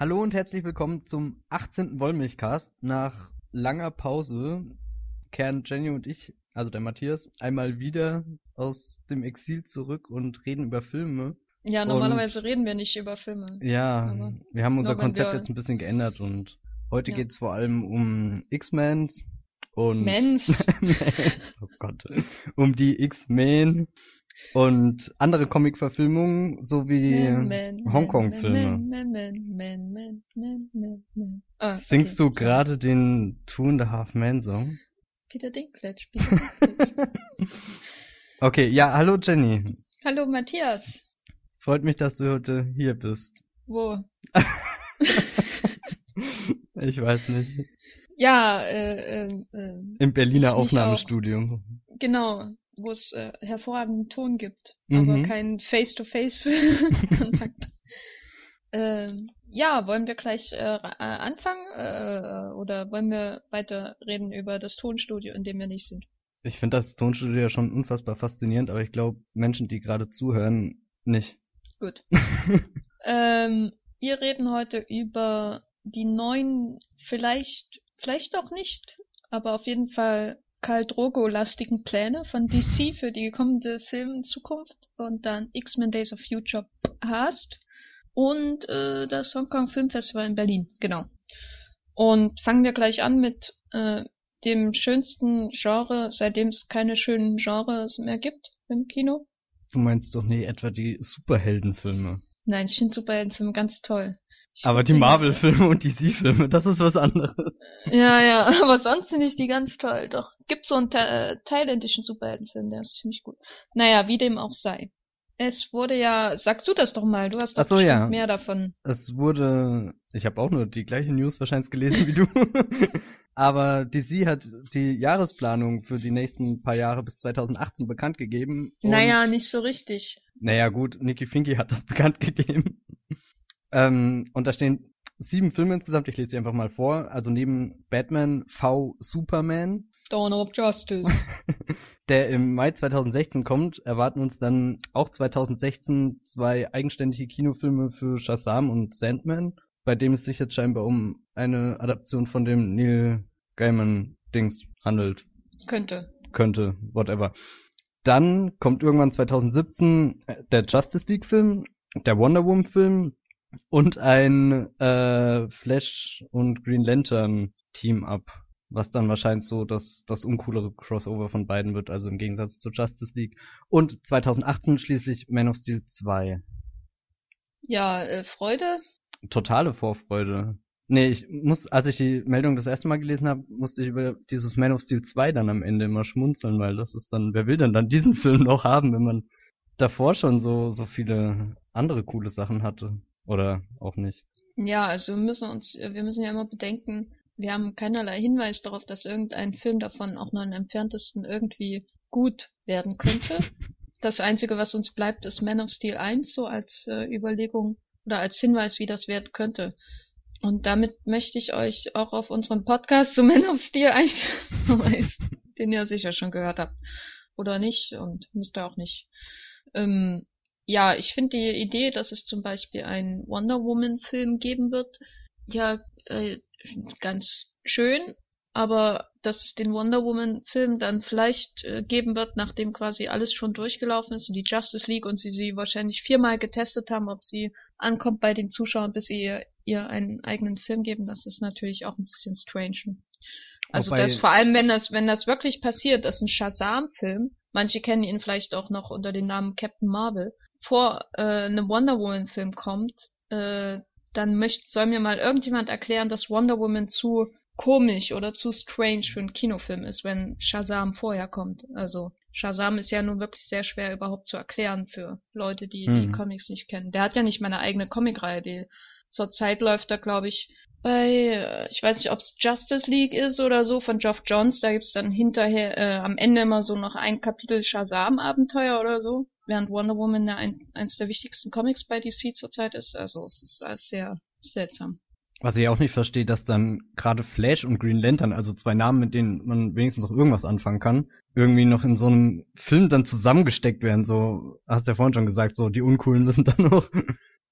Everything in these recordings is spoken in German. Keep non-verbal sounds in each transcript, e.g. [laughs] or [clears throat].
Hallo und herzlich willkommen zum 18. Wollmilchcast. Nach langer Pause kehren Jenny und ich, also der Matthias, einmal wieder aus dem Exil zurück und reden über Filme. Ja, normalerweise und, reden wir nicht über Filme. Ja, wir haben unser Konzept jetzt ein bisschen geändert und heute ja. geht es vor allem um X-Men und Mensch. [laughs] oh Gott. Um die X-Men und andere Comic-Verfilmungen sowie Hongkong-Filme. Singst du gerade den Two and a Half Man Song? Peter Dinklage. Peter Dinklage. [laughs] okay, ja, hallo Jenny. Hallo Matthias. Freut mich, dass du heute hier bist. Wo? [laughs] ich weiß nicht. Ja, äh, äh, äh im Berliner Aufnahmestudio. Genau, wo es äh, hervorragenden Ton gibt, mhm. aber keinen Face-to-Face-Kontakt. [laughs] ähm, ja, wollen wir gleich äh, äh, anfangen äh, oder wollen wir weiter reden über das Tonstudio, in dem wir nicht sind? Ich finde das Tonstudio ja schon unfassbar faszinierend, aber ich glaube, Menschen, die gerade zuhören, nicht. Gut. [laughs] ähm, wir reden heute über die neuen, vielleicht, vielleicht auch nicht, aber auf jeden Fall Karl Drogo-lastigen Pläne von DC für die kommende Filmzukunft und dann X-Men Days of Future Past und äh, das Hong Kong Filmfestival in Berlin, genau. Und fangen wir gleich an mit äh, dem schönsten Genre, seitdem es keine schönen Genres mehr gibt im Kino. Du meinst doch nie etwa die Superheldenfilme? Nein, ich finde Superheldenfilme ganz toll. Aber die Marvel-Filme und DC-Filme, das ist was anderes. Ja, ja, [laughs] aber sonst finde ich die ganz toll. Doch, gibt so einen äh, thailändischen Superheldenfilm, der ist ziemlich gut. Naja, wie dem auch sei. Es wurde ja, sagst du das doch mal, du hast doch so, ja. mehr davon. Es wurde, ich habe auch nur die gleiche News wahrscheinlich gelesen wie du. [laughs] aber DC hat die Jahresplanung für die nächsten paar Jahre bis 2018 bekannt gegeben. Naja, nicht so richtig. Naja, gut, Nicky Finky hat das [laughs] bekannt gegeben. Ähm, und da stehen sieben Filme insgesamt, ich lese sie einfach mal vor. Also neben Batman V Superman. Dawn of Justice. [laughs] der im Mai 2016 kommt, erwarten uns dann auch 2016 zwei eigenständige Kinofilme für Shazam und Sandman, bei dem es sich jetzt scheinbar um eine Adaption von dem Neil Gaiman Dings handelt. Könnte. Könnte, whatever. Dann kommt irgendwann 2017 der Justice League Film, der Wonder Woman Film, und ein äh, Flash und Green Lantern Team-Up, was dann wahrscheinlich so das, das uncoolere Crossover von beiden wird, also im Gegensatz zu Justice League. Und 2018 schließlich Man of Steel 2. Ja, äh, Freude? Totale Vorfreude. Nee, ich muss, als ich die Meldung das erste Mal gelesen habe, musste ich über dieses Man of Steel 2 dann am Ende immer schmunzeln, weil das ist dann, wer will denn dann diesen [laughs] Film noch haben, wenn man davor schon so, so viele andere coole Sachen hatte? Oder auch nicht? Ja, also wir müssen uns, wir müssen ja immer bedenken, wir haben keinerlei Hinweis darauf, dass irgendein Film davon auch nur im entferntesten irgendwie gut werden könnte. [laughs] das Einzige, was uns bleibt, ist Man of Steel 1, so als äh, Überlegung oder als Hinweis, wie das werden könnte. Und damit möchte ich euch auch auf unseren Podcast zu Man of Steel 1 verweisen, [laughs] den ihr sicher schon gehört habt. Oder nicht und müsst ihr auch nicht. Ähm, ja, ich finde die Idee, dass es zum Beispiel einen Wonder Woman-Film geben wird, ja, äh, ganz schön, aber dass es den Wonder Woman-Film dann vielleicht äh, geben wird, nachdem quasi alles schon durchgelaufen ist und die Justice League und sie sie wahrscheinlich viermal getestet haben, ob sie ankommt bei den Zuschauern, bis sie ihr, ihr einen eigenen Film geben, das ist natürlich auch ein bisschen strange. Also Wobei, das vor allem, wenn das, wenn das wirklich passiert, das ist ein Shazam-Film, manche kennen ihn vielleicht auch noch unter dem Namen Captain Marvel, vor äh, einem Wonder Woman Film kommt, äh, dann möchte, soll mir mal irgendjemand erklären, dass Wonder Woman zu komisch oder zu strange für einen Kinofilm ist, wenn Shazam vorher kommt. Also Shazam ist ja nun wirklich sehr schwer überhaupt zu erklären für Leute, die mhm. die Comics nicht kennen. Der hat ja nicht mal eine eigene Comicreihe, die zurzeit läuft da, glaube ich, bei, äh, ich weiß nicht, ob es Justice League ist oder so, von Geoff Johns, da gibt's dann hinterher äh, am Ende immer so noch ein Kapitel Shazam-Abenteuer oder so während Wonder Woman ja ein, eines der wichtigsten Comics bei DC zurzeit ist. Also es ist alles sehr seltsam. Was ich auch nicht verstehe, dass dann gerade Flash und Green Lantern, also zwei Namen, mit denen man wenigstens noch irgendwas anfangen kann, irgendwie noch in so einem Film dann zusammengesteckt werden. So, hast du ja vorhin schon gesagt, so die Uncoolen [laughs] müssen dann noch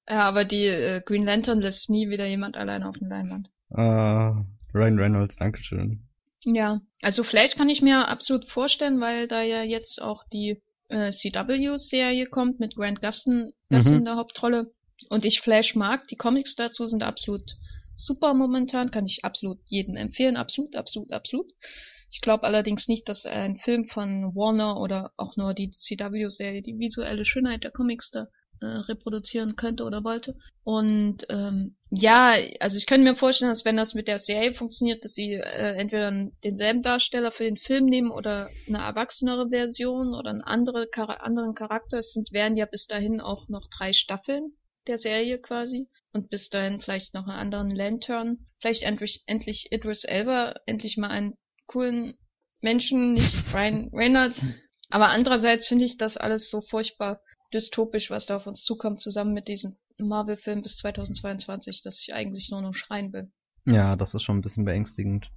Ja, aber die äh, Green Lantern lässt nie wieder jemand alleine auf den Leinwand. Uh, Ryan Reynolds, Dankeschön. Ja, also Flash kann ich mir absolut vorstellen, weil da ja jetzt auch die äh, CW-Serie kommt mit Grant Gustin, Gustin Mhm. in der Hauptrolle. Und ich Flash mag. Die Comics dazu sind absolut super momentan, kann ich absolut jedem empfehlen. Absolut, absolut, absolut. Ich glaube allerdings nicht, dass ein Film von Warner oder auch nur die CW-Serie die visuelle Schönheit der Comics da äh, reproduzieren könnte oder wollte. Und ähm, ja, also ich könnte mir vorstellen, dass wenn das mit der Serie funktioniert, dass sie äh, entweder denselben Darsteller für den Film nehmen oder eine erwachsenere Version oder einen andere, Chara anderen Charakter. Es sind, werden ja bis dahin auch noch drei Staffeln der Serie quasi. Und bis dahin vielleicht noch einen anderen Lantern. Vielleicht endlich, endlich Idris Elba, endlich mal einen coolen Menschen, nicht Ryan Reynolds. Aber andererseits finde ich das alles so furchtbar dystopisch, was da auf uns zukommt, zusammen mit diesem Marvel-Film bis 2022, dass ich eigentlich nur noch schreien will. Ja, das ist schon ein bisschen beängstigend.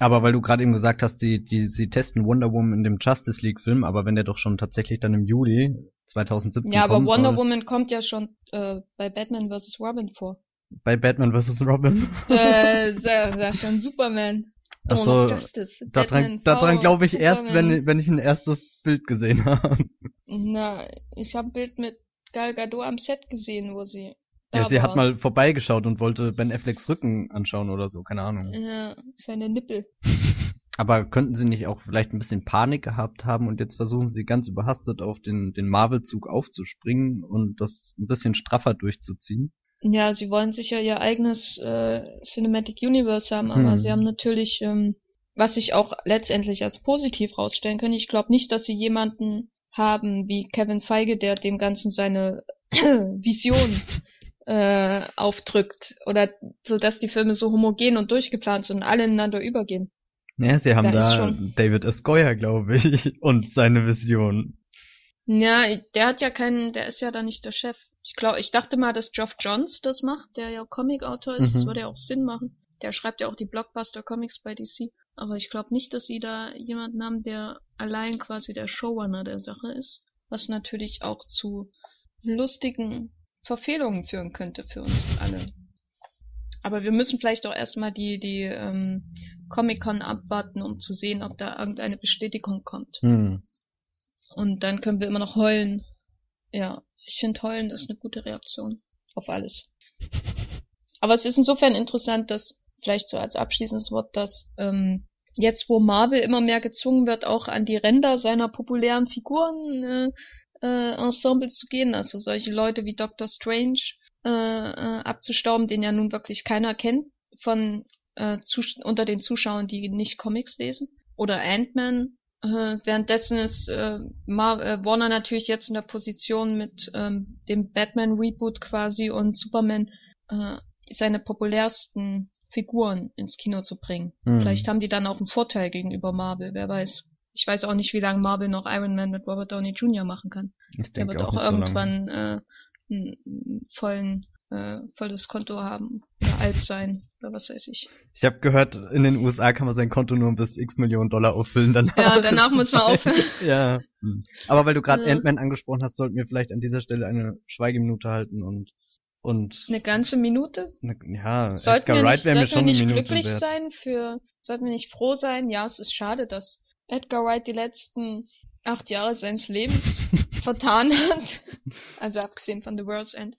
Aber weil du gerade eben gesagt hast, die, die, sie testen Wonder Woman in dem Justice League Film, aber wenn der doch schon tatsächlich dann im Juli 2017 Ja, aber Wonder soll, Woman kommt ja schon äh, bei Batman vs. Robin vor. bei Batman vs. Robin. äh, sag, sag schon Superman. Ach Dawn so, of Justice. Daran, daran glaube ich erst, Superman. wenn, wenn ich ein erstes Bild gesehen habe. Na, ich habe ein Bild mit Gal Gadot am Set gesehen, wo sie. Ja, sie war. hat mal vorbeigeschaut und wollte Ben Afflecks Rücken anschauen oder so, keine Ahnung. Ja, seine Nippel. [laughs] Aber könnten sie nicht auch vielleicht ein bisschen Panik gehabt haben und jetzt versuchen sie ganz überhastet auf den, den Marvel-Zug aufzuspringen und das ein bisschen straffer durchzuziehen? Ja, sie wollen sicher ihr eigenes äh, Cinematic Universe haben, aber Hm. sie haben natürlich, ähm, was sich auch letztendlich als positiv rausstellen können. Ich glaube nicht, dass sie jemanden haben wie Kevin Feige, der dem Ganzen seine [clears throat] Vision äh, aufdrückt oder so, dass die Filme so homogen und durchgeplant sind und alle ineinander übergehen. Ja, sie haben Da da David S. Goyer, glaube ich, [laughs] und seine Vision. Ja, der hat ja keinen, der ist ja da nicht der Chef. Ich glaube, ich dachte mal, dass Geoff Johns das macht, der ja Comic-Autor ist. Das Mhm. würde ja auch Sinn machen. Der schreibt ja auch die Blockbuster-Comics bei DC. Aber ich glaube nicht, dass sie da jemanden haben, der allein quasi der Showrunner der Sache ist. Was natürlich auch zu lustigen Verfehlungen führen könnte für uns alle. Aber wir müssen vielleicht auch erstmal die, die ähm, Comic-Con abwarten, um zu sehen, ob da irgendeine Bestätigung kommt. Hm. Und dann können wir immer noch heulen. Ja, ich finde heulen ist eine gute Reaktion auf alles. [laughs] Aber es ist insofern interessant, dass, vielleicht so als abschließendes Wort, dass ähm, jetzt, wo Marvel immer mehr gezwungen wird, auch an die Ränder seiner populären Figuren äh, äh, Ensemble zu gehen, also solche Leute wie Doctor Strange äh, äh, abzustauben, den ja nun wirklich keiner kennt von äh, Zus unter den Zuschauern, die nicht Comics lesen. Oder Ant-Man, äh, währenddessen ist äh, Mar äh, Warner natürlich jetzt in der Position mit ähm, dem Batman-Reboot quasi und Superman äh, seine populärsten Figuren ins Kino zu bringen. Hm. Vielleicht haben die dann auch einen Vorteil gegenüber Marvel, wer weiß. Ich weiß auch nicht, wie lange Marvel noch Iron Man mit Robert Downey Jr. machen kann. Ich Der wird auch auch, nicht so irgendwann äh, einen vollen, äh, volles Konto haben oder alt sein oder was weiß ich. Ich habe gehört, in den USA kann man sein Konto nur bis x Millionen Dollar auffüllen. Danach Ja, danach muss man aufhören. [laughs] Ja. Aber weil du gerade Ja. Ant-Man angesprochen hast, sollten wir vielleicht an dieser Stelle eine Schweigeminute halten und und Eine ganze Minute? ne, ja, Sollten Edgar wir Wright nicht, wäre mir schon wir nicht eine Minute glücklich wert. sein für, sollten wir nicht froh sein? Ja, es ist schade, dass Edgar Wright die letzten acht Jahre seines Lebens [laughs] vertan hat. Also abgesehen von The World's End.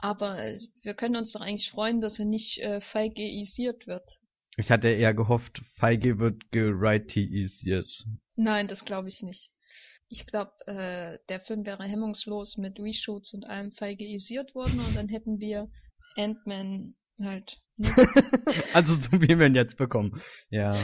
Aber äh, wir können uns doch eigentlich freuen, dass er nicht äh, feigeisiert wird. Ich hatte eher gehofft, Feige wird gerightyisiert. Nein, das glaube ich nicht. Ich glaube, äh, der Film wäre hemmungslos mit Reshoots und allem feigeisiert worden und dann hätten wir Ant-Man halt. Ne? [laughs] also so wie wir ihn jetzt bekommen. Ja.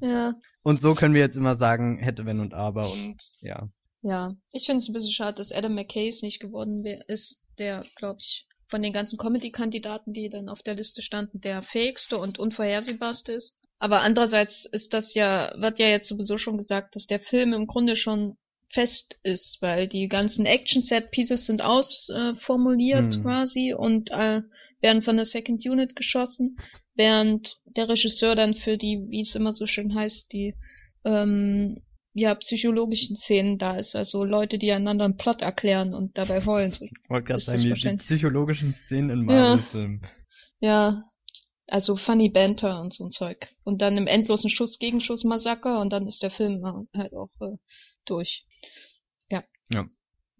ja. Und so können wir jetzt immer sagen, hätte, wenn und aber und ja. Ja, ich finde es ein bisschen schade, dass Adam McKay es nicht geworden ist, der, glaube ich, von den ganzen Comedy-Kandidaten, die dann auf der Liste standen, der fähigste und unvorhersehbarste ist. Aber andererseits ist das ja, wird ja jetzt sowieso schon gesagt, dass der Film im Grunde schon fest ist, weil die ganzen Action-Set-Pieces sind ausformuliert äh, Hm. quasi und äh, werden von der Second Unit geschossen, während der Regisseur dann für die, wie es immer so schön heißt, die ähm, ja, psychologischen Szenen da ist, also Leute, die einander einen Plot erklären und dabei heulen. So. Wollte gerade sagen, die, psychologischen Szenen in Ja. Marvel-Filmen. Ja, also Funny Banter und so ein Zeug. Und dann im endlosen Schuss-Gegenschuss-Massaker und dann ist der Film halt auch äh, durch. Ja. Ja.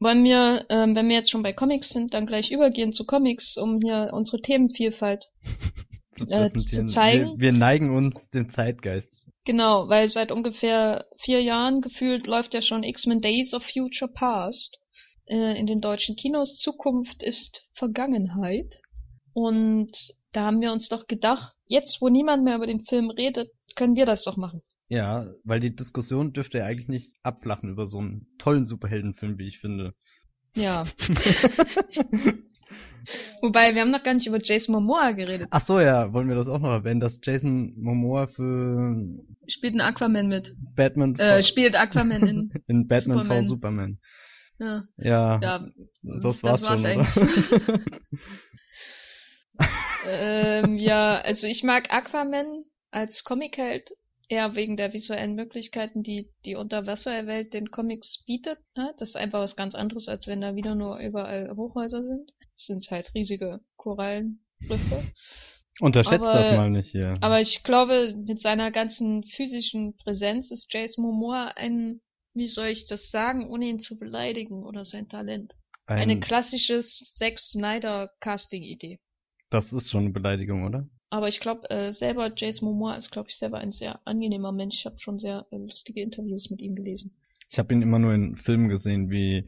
Wollen wir, ähm, wenn wir jetzt schon bei Comics sind, dann gleich übergehen zu Comics, um hier unsere Themenvielfalt [laughs] Zu, Äh, präsentieren. zu zeigen. Wir, wir neigen uns dem Zeitgeist. Genau, weil seit ungefähr vier Jahren gefühlt läuft ja schon X-Men Days of Future Past äh, in den deutschen Kinos. Zukunft ist Vergangenheit. Und da haben wir uns doch gedacht, jetzt wo niemand mehr über den Film redet, können wir das doch machen. Ja, weil die Diskussion dürfte ja eigentlich nicht abflachen über so einen tollen Superheldenfilm, wie ich finde. Ja. [laughs] [laughs] Wobei, wir haben noch gar nicht über Jason Momoa geredet. Ach so, ja, wollen wir das auch noch erwähnen, dass Jason Momoa für Spielt ein Aquaman mit. Batman Äh, spielt Aquaman in. [laughs] in Batman Superman. v Superman. Ja, Ja, ja das war's, schon, eigentlich. [laughs] ähm, ja, also ich mag Aquaman als Comicheld eher wegen der visuellen Möglichkeiten, die die Unterwasserwelt den Comics bietet. Ne? Das ist einfach was ganz anderes, als wenn da wieder nur überall Hochhäuser sind. Sind halt riesige Korallenriffe. Unterschätzt Aber- das mal nicht hier. Aber ich glaube, mit seiner ganzen physischen Präsenz ist Jason Momoa ein, wie soll ich das sagen, ohne ihn zu beleidigen oder sein Talent. Eine Ein, klassisches Zack Snyder Casting-Idee. das ist schon eine Beleidigung, oder? Aber ich glaube, äh, selber Jason Momoa ist, glaube ich, selber ein sehr angenehmer Mensch. Ich habe schon sehr äh, lustige Interviews mit ihm gelesen. Ich habe ihn immer nur in Filmen gesehen wie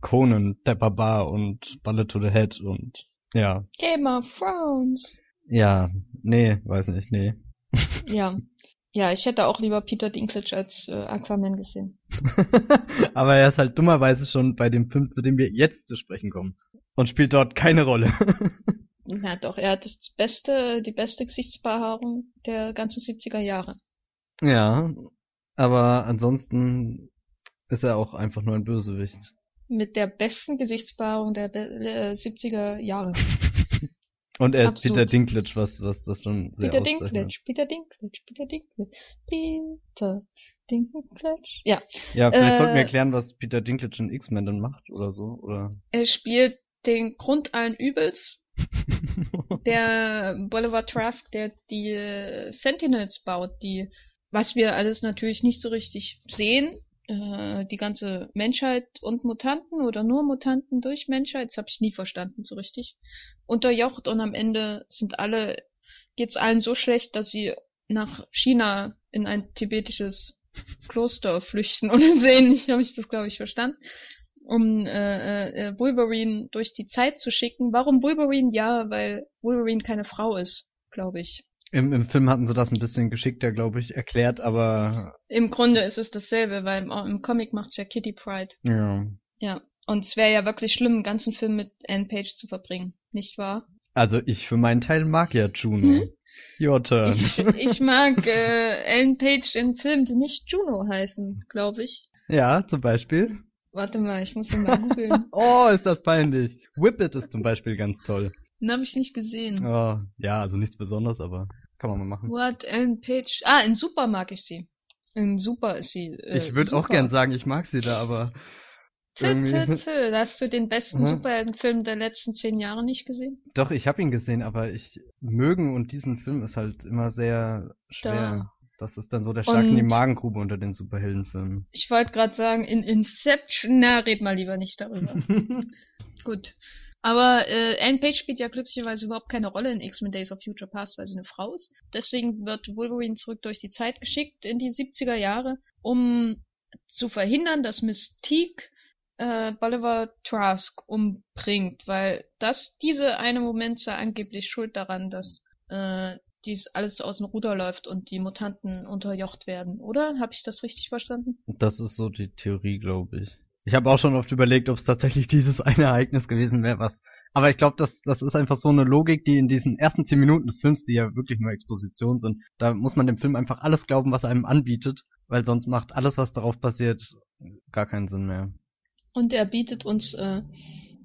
Conan, der Barbar und Bullet to the Head und ja. Game of Thrones. Ja, nee, weiß nicht, nee. [laughs] Ja. Ja, ich hätte auch lieber Peter Dinklage als äh, Aquaman gesehen. [laughs] Aber er ist halt dummerweise schon bei dem Film, zu dem wir jetzt zu sprechen kommen. Und spielt dort keine Rolle. [laughs] Na doch, er hat das beste, die beste Gesichtsbehaarung der ganzen 70er Jahre. ja, aber ansonsten ist er auch einfach nur ein Bösewicht. Mit der besten Gesichtsbehaarung der Be äh, 70er Jahre. [laughs] Und er ist Absolut. Peter Dinklage, was, was das schon sehr Peter. Dinklage, Peter Dinklage, Peter Dinklage, Peter Dinklage. Ja, Ja, vielleicht Äh, sollten wir erklären, was Peter Dinklage in X-Men dann macht oder so, oder? er spielt den Grund allen Übels. [laughs] der Bolivar Trask, der die äh, Sentinels baut, die, was wir alles natürlich nicht so richtig sehen, äh, die ganze Menschheit und Mutanten oder nur Mutanten durch Menschheit, das habe ich nie verstanden so richtig, unterjocht und am Ende sind alle, geht's allen so schlecht, dass sie nach China in ein tibetisches Kloster flüchten oder [laughs] so ähnlich, habe ich das glaube ich verstanden um äh, äh, Wolverine durch die Zeit zu schicken. Warum Wolverine? Ja, weil Wolverine keine Frau ist, glaube ich. Im, Im Film hatten sie das ein bisschen geschickter, glaube ich, erklärt, aber Im Grunde ist es dasselbe, weil im, im Comic macht's ja Kitty Pride. ja. Ja. Und es wäre ja wirklich schlimm, einen ganzen Film mit Anne Page zu verbringen, nicht wahr? Also ich für meinen Teil mag ja Juno. Hm? Your turn. Ich, ich mag äh, Ellen Page in Filmen, die nicht Juno heißen, glaube ich. ja, zum Beispiel. Warte mal, ich muss ihn mal googeln. [laughs] Oh, ist das peinlich. Whippet ist zum Beispiel ganz toll. Den habe ich nicht gesehen. Oh, ja, also nichts Besonderes, aber kann man mal machen. What? Ellen Page. Ah, in Super mag ich sie. In Super ist sie. Äh, ich würde auch gern sagen, ich mag sie da, aber tö, tö. Hast du den besten Mhm. Superheldenfilm der letzten zehn Jahre nicht gesehen? doch, ich habe ihn gesehen, aber ich mögen und diesen Film ist halt immer sehr schwer. Das ist dann so der Schlag in die Und- Magengrube unter den Superheldenfilmen. Ich wollte gerade sagen, in Inception, na, red mal lieber nicht darüber. [laughs] Gut. Aber äh, Anne Page spielt ja glücklicherweise überhaupt keine Rolle in X-Men Days of Future Past, weil sie eine Frau ist. Deswegen wird Wolverine zurück durch die Zeit geschickt in die 70er Jahre, um zu verhindern, dass Mystique äh, Bolivar Trask umbringt, weil das diese eine Moment sei angeblich schuld daran, dass äh, dies alles aus dem Ruder läuft und die Mutanten unterjocht werden, oder? Habe ich das richtig verstanden? Das ist so die Theorie, glaube ich. Ich habe auch schon oft überlegt, ob es tatsächlich [laughs] dieses eine Ereignis gewesen wäre, was. Aber ich glaube, das, das ist einfach so eine Logik, die in diesen ersten zehn Minuten des Films, die ja wirklich nur Exposition sind, da muss man dem Film einfach alles glauben, was er einem anbietet, weil sonst macht alles, was darauf passiert, gar keinen Sinn mehr. Und er bietet uns äh.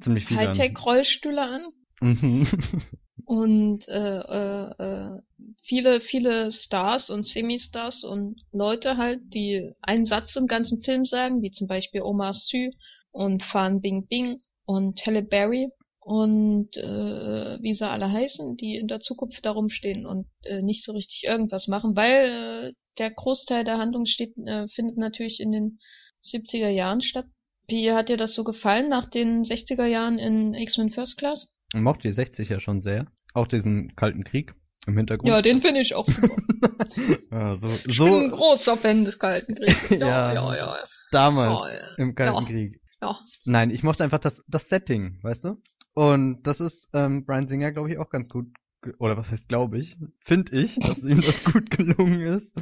Hightech-Rollstühle an Mhm. [laughs] und äh, äh, äh, viele, viele Stars und Semi-Stars und Leute halt, die einen Satz im ganzen Film sagen, wie zum Beispiel Omar Sy und Fan Bing Bing und Halle Berry und äh, wie sie alle heißen, die in der Zukunft da rumstehen und äh, nicht so richtig irgendwas machen, weil äh, der Großteil der Handlung steht, äh, findet natürlich in den 70er Jahren statt. Wie hat dir das so gefallen nach den 60er Jahren in X-Men First Class? Ich mochte die 60er schon sehr. Auch diesen Kalten Krieg im Hintergrund. Ja, den finde ich auch super. [laughs] ja, so, ich so bin ein großer Fan des Kalten Krieges. [laughs] Ja. Ja, ja, ja. damals Oh, ja. im Kalten. Krieg. ja. Nein, ich mochte einfach das, das Setting, weißt du? Und das ist ähm, Brian Singer, glaube ich, auch ganz gut. Oder was heißt, glaube ich? Finde ich, [laughs] dass ihm das gut gelungen ist.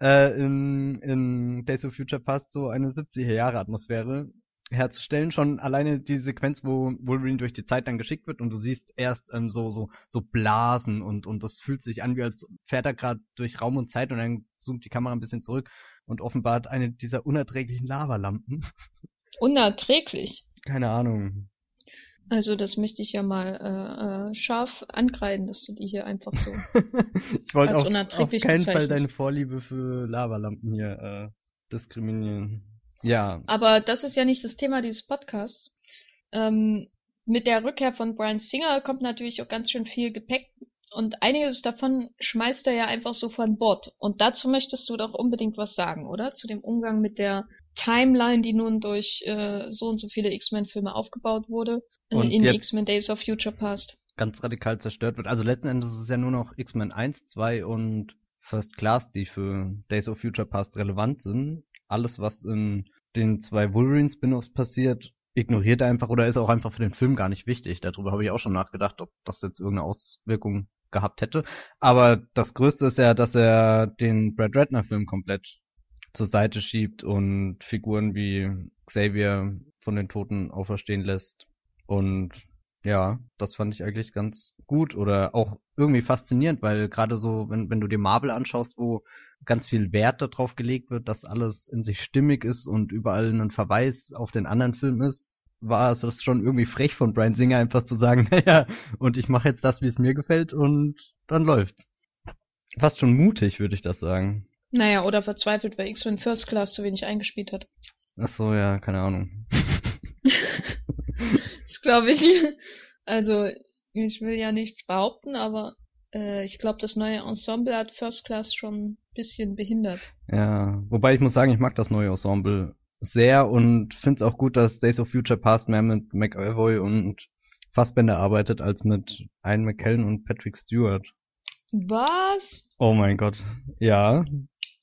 Äh, in, in Days of Future Past so eine 70er Jahre Atmosphäre herzustellen. Schon alleine die Sequenz, wo Wolverine durch die Zeit dann geschickt wird und du siehst erst ähm, so so so Blasen und und das fühlt sich an wie als fährt er gerade durch Raum und Zeit und dann zoomt die Kamera ein bisschen zurück und offenbart eine dieser unerträglichen Lavalampen. [laughs] Unerträglich. Keine Ahnung. Also das möchte ich ja mal äh, äh, scharf ankreiden, dass du die hier einfach so. [laughs] ich wollte auf, auf keinen Fall deine Vorliebe für Lavalampen hier äh, diskriminieren. Ja, Aber das ist ja nicht das Thema dieses Podcasts. Ähm, mit der Rückkehr von Brian Singer kommt natürlich auch ganz schön viel Gepäck und einiges davon schmeißt er ja einfach so von Bord. Und dazu möchtest du doch unbedingt was sagen, oder? Zu dem Umgang mit der Timeline, die nun durch äh, so und so viele X-Men-Filme aufgebaut wurde, Und in X-Men Days of Future Past. ganz radikal zerstört wird. Also letzten Endes ist es ja nur noch X-Men 1, 2 und First Class, die für Days of Future Past relevant sind. Alles, was in den zwei Wolverine-Spin-Offs passiert, ignoriert er einfach oder ist auch einfach für den Film gar nicht wichtig. Darüber habe ich auch schon nachgedacht, ob das jetzt irgendeine Auswirkung gehabt hätte. Aber das Größte ist ja, dass er den Brad Ratner-Film komplett zur Seite schiebt und Figuren wie Xavier von den Toten auferstehen lässt. Und ja, das fand ich eigentlich ganz gut oder auch irgendwie faszinierend, weil gerade so, wenn, wenn du dir Marvel anschaust, wo ganz viel Wert darauf gelegt wird, dass alles in sich stimmig ist und überall ein Verweis auf den anderen Film ist, war es das schon irgendwie frech von Brian Singer einfach zu sagen, [laughs] naja, und ich mache jetzt das, wie es mir gefällt und dann läuft's. Fast schon mutig, würde ich das sagen. Naja, oder verzweifelt, weil X-Men First Class zu wenig eingespielt hat. Ach so, ja, keine Ahnung. [laughs] Das glaube ich. Also, ich will ja nichts behaupten, aber äh, ich glaube, das neue Ensemble hat First Class schon bisschen behindert. Ja, wobei ich muss sagen, ich mag das neue Ensemble sehr und finde es auch gut, dass Days of Future Past mehr mit McAvoy und Fassbender arbeitet, als mit Ian McKellen und Patrick Stewart. Was? Oh mein Gott. Ja.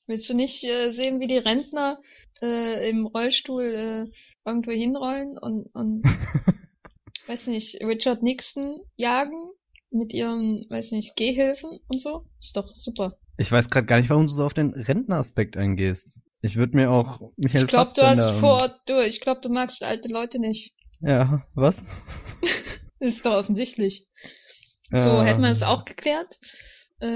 Willst du nicht äh, sehen, wie die Rentner äh, im Rollstuhl äh, irgendwo hinrollen und, und [laughs] weiß nicht, Richard Nixon jagen mit ihren, weiß nicht, Gehhilfen und so? Ist doch super. Ich weiß gerade gar nicht, warum du so auf den Rentneraspekt eingehst. Ich würde mir auch Michael Ich glaube, du hast vor, du, ich glaube, du magst alte Leute nicht. Ja, was? [laughs] Ist doch offensichtlich. So, Ja. hätten wir es auch geklärt. Äh,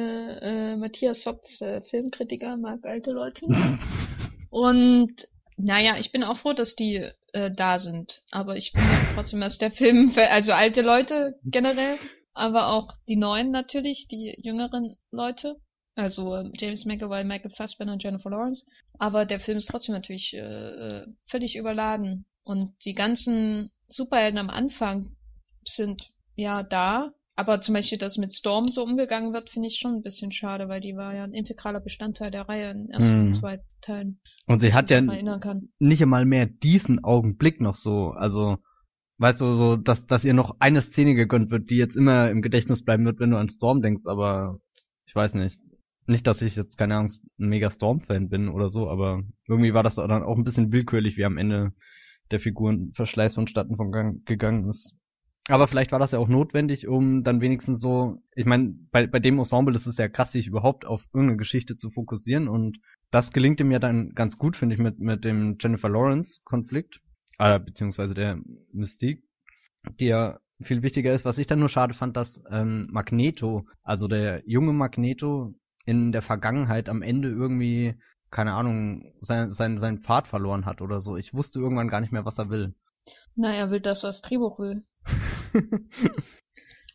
äh, Matthias Hopf, äh, Filmkritiker, mag alte Leute. [laughs] Und naja, ich bin auch froh, dass die äh, da sind. Aber ich bin trotzdem, dass der Film, für, also alte Leute generell, aber auch die neuen natürlich, die jüngeren Leute. Also äh, James McAvoy, Michael Fassbender und Jennifer Lawrence. Aber der Film ist trotzdem natürlich äh, völlig überladen. Und die ganzen Superhelden am Anfang sind ja da. Aber zum Beispiel, dass mit Storm so umgegangen wird, finde ich schon ein bisschen schade, weil die war ja ein integraler Bestandteil der Reihe in den ersten und zweiten Teilen. Und sie hat ja nicht einmal mehr diesen Augenblick noch so, also weißt du, so, dass, dass ihr noch eine Szene gegönnt wird, die jetzt immer im Gedächtnis bleiben wird, wenn du an Storm denkst, aber ich weiß nicht. Nicht, dass ich jetzt, keine Ahnung, ein mega Storm-Fan bin oder so, aber irgendwie war das dann auch ein bisschen willkürlich, wie am Ende der Figurenverschleiß vonstatten von gang, gegangen ist. Aber vielleicht war das ja auch notwendig, um dann wenigstens so, ich meine, bei, bei dem Ensemble ist es ja krass, sich überhaupt auf irgendeine Geschichte zu fokussieren und das gelingt ihm ja dann ganz gut, finde ich, mit, mit dem Jennifer Lawrence-Konflikt, äh, beziehungsweise der Mystique, die ja viel wichtiger ist. Was ich dann nur schade fand, dass ähm, Magneto, also der junge Magneto, in der Vergangenheit am Ende irgendwie, keine Ahnung, sein, sein, seinen Pfad verloren hat oder so. Ich wusste irgendwann gar nicht mehr, was er will. Na, er will das, was Drehbuch will. [laughs]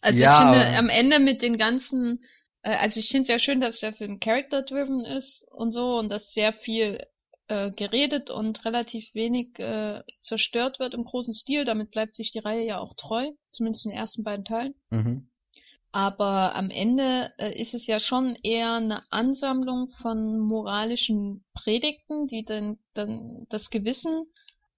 Also Ja, ich finde, am Ende mit den ganzen äh, also ich finde es ja schön, dass der Film character-driven ist und so und dass sehr viel äh, geredet und relativ wenig äh, zerstört wird im großen Stil. Damit bleibt sich die Reihe ja auch treu, zumindest in den ersten beiden Teilen. Mhm. Aber am Ende äh, ist es ja schon eher eine Ansammlung von moralischen Predigten, die dann, dann das Gewissen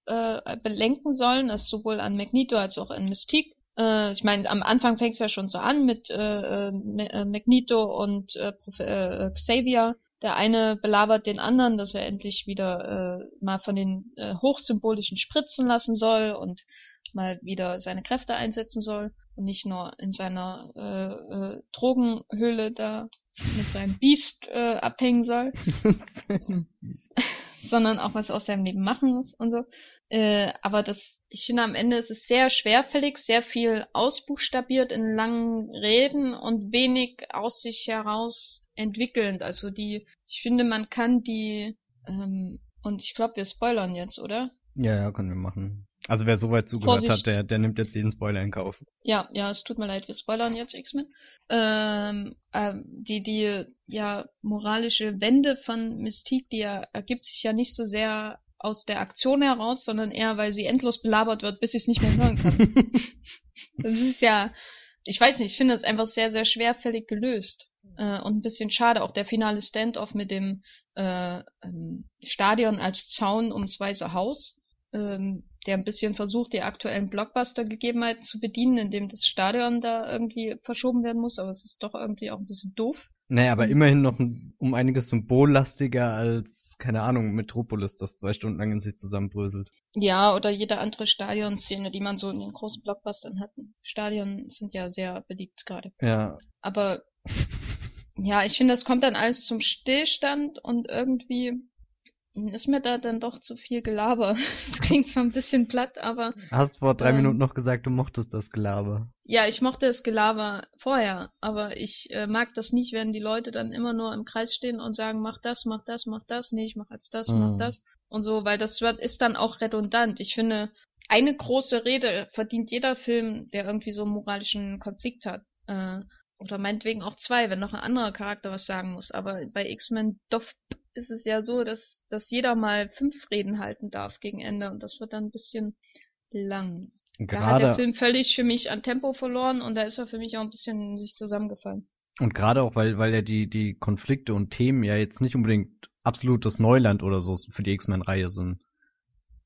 äh, belenken sollen, das sowohl an Magneto als auch an Mystique. Äh, ich meine, am Anfang fängt es ja schon so an mit äh, äh, Magneto und äh, äh, Xavier. Der eine belabert den anderen, dass er endlich wieder äh, mal von den äh, hochsymbolischen spritzen lassen soll und mal wieder seine Kräfte einsetzen soll und nicht nur in seiner äh, äh, Drogenhöhle da mit seinem Biest äh, abhängen soll, [laughs] sondern auch was aus seinem Leben machen muss und so. Äh, aber das, ich finde am Ende ist es sehr schwerfällig, sehr viel ausbuchstabiert in langen Reden und wenig aus sich heraus entwickelnd. Also die, ich finde, man kann die, ähm, und ich glaube, wir spoilern jetzt, oder? Ja, ja, können wir machen. Also wer soweit zugehört Vorsicht. hat, der, der nimmt jetzt jeden Spoiler in Kauf. Ja, ja, es tut mir leid, wir spoilern jetzt X-Men. Ähm, ähm, die, die, ja, moralische Wende von Mystique, die ja, ergibt sich ja nicht so sehr aus der Aktion heraus, sondern eher, weil sie endlos belabert wird, bis sie es nicht mehr hören kann. [laughs] das ist ja, ich weiß nicht, ich finde das einfach sehr, sehr schwerfällig gelöst. Äh, und ein bisschen schade, auch der finale Standoff mit dem äh, ähm, Stadion als Zaun ums Weiße Haus, ähm, der ein bisschen versucht, die aktuellen Blockbuster-Gegebenheiten zu bedienen, indem das Stadion da irgendwie verschoben werden muss, aber es ist doch irgendwie auch ein bisschen doof. Naja, aber immerhin noch ein, um einiges symbollastiger als, keine Ahnung, Metropolis, das zwei Stunden lang in sich zusammenbröselt. Ja, oder jede andere Stadionszene, die man so in den großen Blockbustern hat. Stadion sind ja sehr beliebt gerade. Ja. Aber ja, ich finde, das kommt dann alles zum Stillstand und irgendwie ist mir da dann doch zu viel Gelaber. [laughs] Das klingt zwar ein bisschen platt, aber. Hast vor drei ähm, Minuten noch gesagt, du mochtest das Gelaber. Ja, ich mochte das Gelaber vorher, aber ich äh, mag das nicht, wenn die Leute dann immer nur im Kreis stehen und sagen, mach das, mach das, mach das, nee, ich mach jetzt das, mhm. mach das und so, weil das wird, ist dann auch redundant. Ich finde, eine große Rede verdient jeder Film, der irgendwie so einen moralischen Konflikt hat. Äh, oder meinetwegen auch zwei, wenn noch ein anderer Charakter was sagen muss. Aber bei X-Men Doff ist es ja so, dass, dass jeder mal fünf Reden halten darf gegen Ende und das wird dann ein bisschen lang. Gerade, da hat der Film völlig für mich an Tempo verloren und da ist er für mich auch ein bisschen in sich zusammengefallen. Und gerade auch, weil, weil ja die, die Konflikte und Themen ja jetzt nicht unbedingt absolutes Neuland oder so für die X-Men-Reihe sind.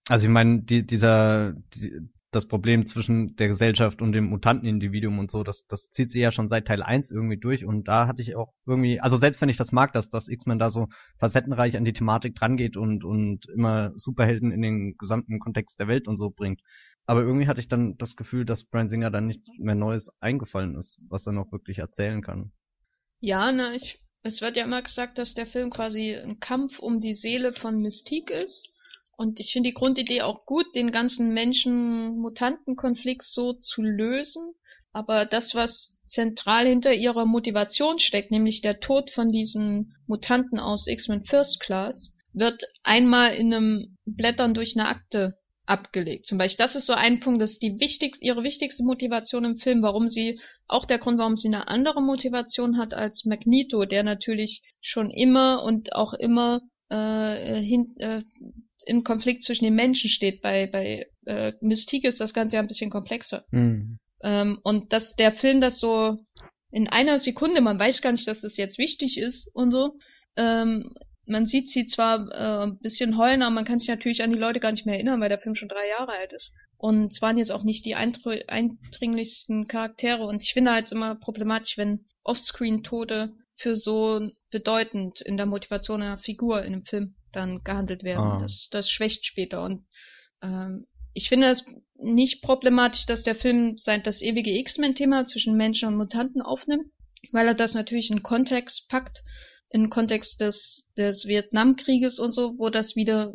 Also ich meine, die, dieser, die, das Problem zwischen der Gesellschaft und dem Mutantenindividuum und so, das, das zieht sich ja schon seit Teil 1 irgendwie durch und da hatte ich auch irgendwie, also selbst wenn ich das mag, dass das X-Men da so facettenreich an die Thematik drangeht und, und immer Superhelden in den gesamten Kontext der Welt und so bringt. Aber irgendwie hatte ich dann das Gefühl, dass Brian Singer dann nichts mehr Neues eingefallen ist, was er noch wirklich erzählen kann. Ja, na, ich, es wird ja immer gesagt, dass der Film quasi ein Kampf um die Seele von Mystique ist. Und ich finde die Grundidee auch gut, den ganzen Menschen-Mutanten-Konflikt so zu lösen. Aber das, was zentral hinter ihrer Motivation steckt, nämlich der Tod von diesen Mutanten aus X-Men First Class, wird einmal in einem Blättern durch eine Akte abgelegt. Zum Beispiel, das ist so ein Punkt, das ist die wichtigste, ihre wichtigste Motivation im Film, warum sie, auch der Grund, warum sie eine andere Motivation hat als Magneto, der natürlich schon immer und auch immer äh, hin, äh, im Konflikt zwischen den Menschen steht. Bei, bei äh, Mystique ist das Ganze ja ein bisschen komplexer. Mhm. Ähm, und dass der Film das so in einer Sekunde, man weiß gar nicht, dass das jetzt wichtig ist und so. Ähm, man sieht sie zwar äh, ein bisschen heulen, aber man kann sich natürlich an die Leute gar nicht mehr erinnern, weil der Film schon drei Jahre alt ist. Und es waren jetzt auch nicht die eindringlichsten Charaktere. Und ich finde halt immer problematisch, wenn Offscreen-Tode für so bedeutend in der Motivation einer Figur in einem Film dann gehandelt werden. Ah. Das, das schwächt später. Und ähm, ich finde es nicht problematisch, dass der Film sein das ewige X-Men-Thema zwischen Menschen und Mutanten aufnimmt, weil er das natürlich in Kontext packt, in Kontext des, des Vietnamkrieges und so, wo das wieder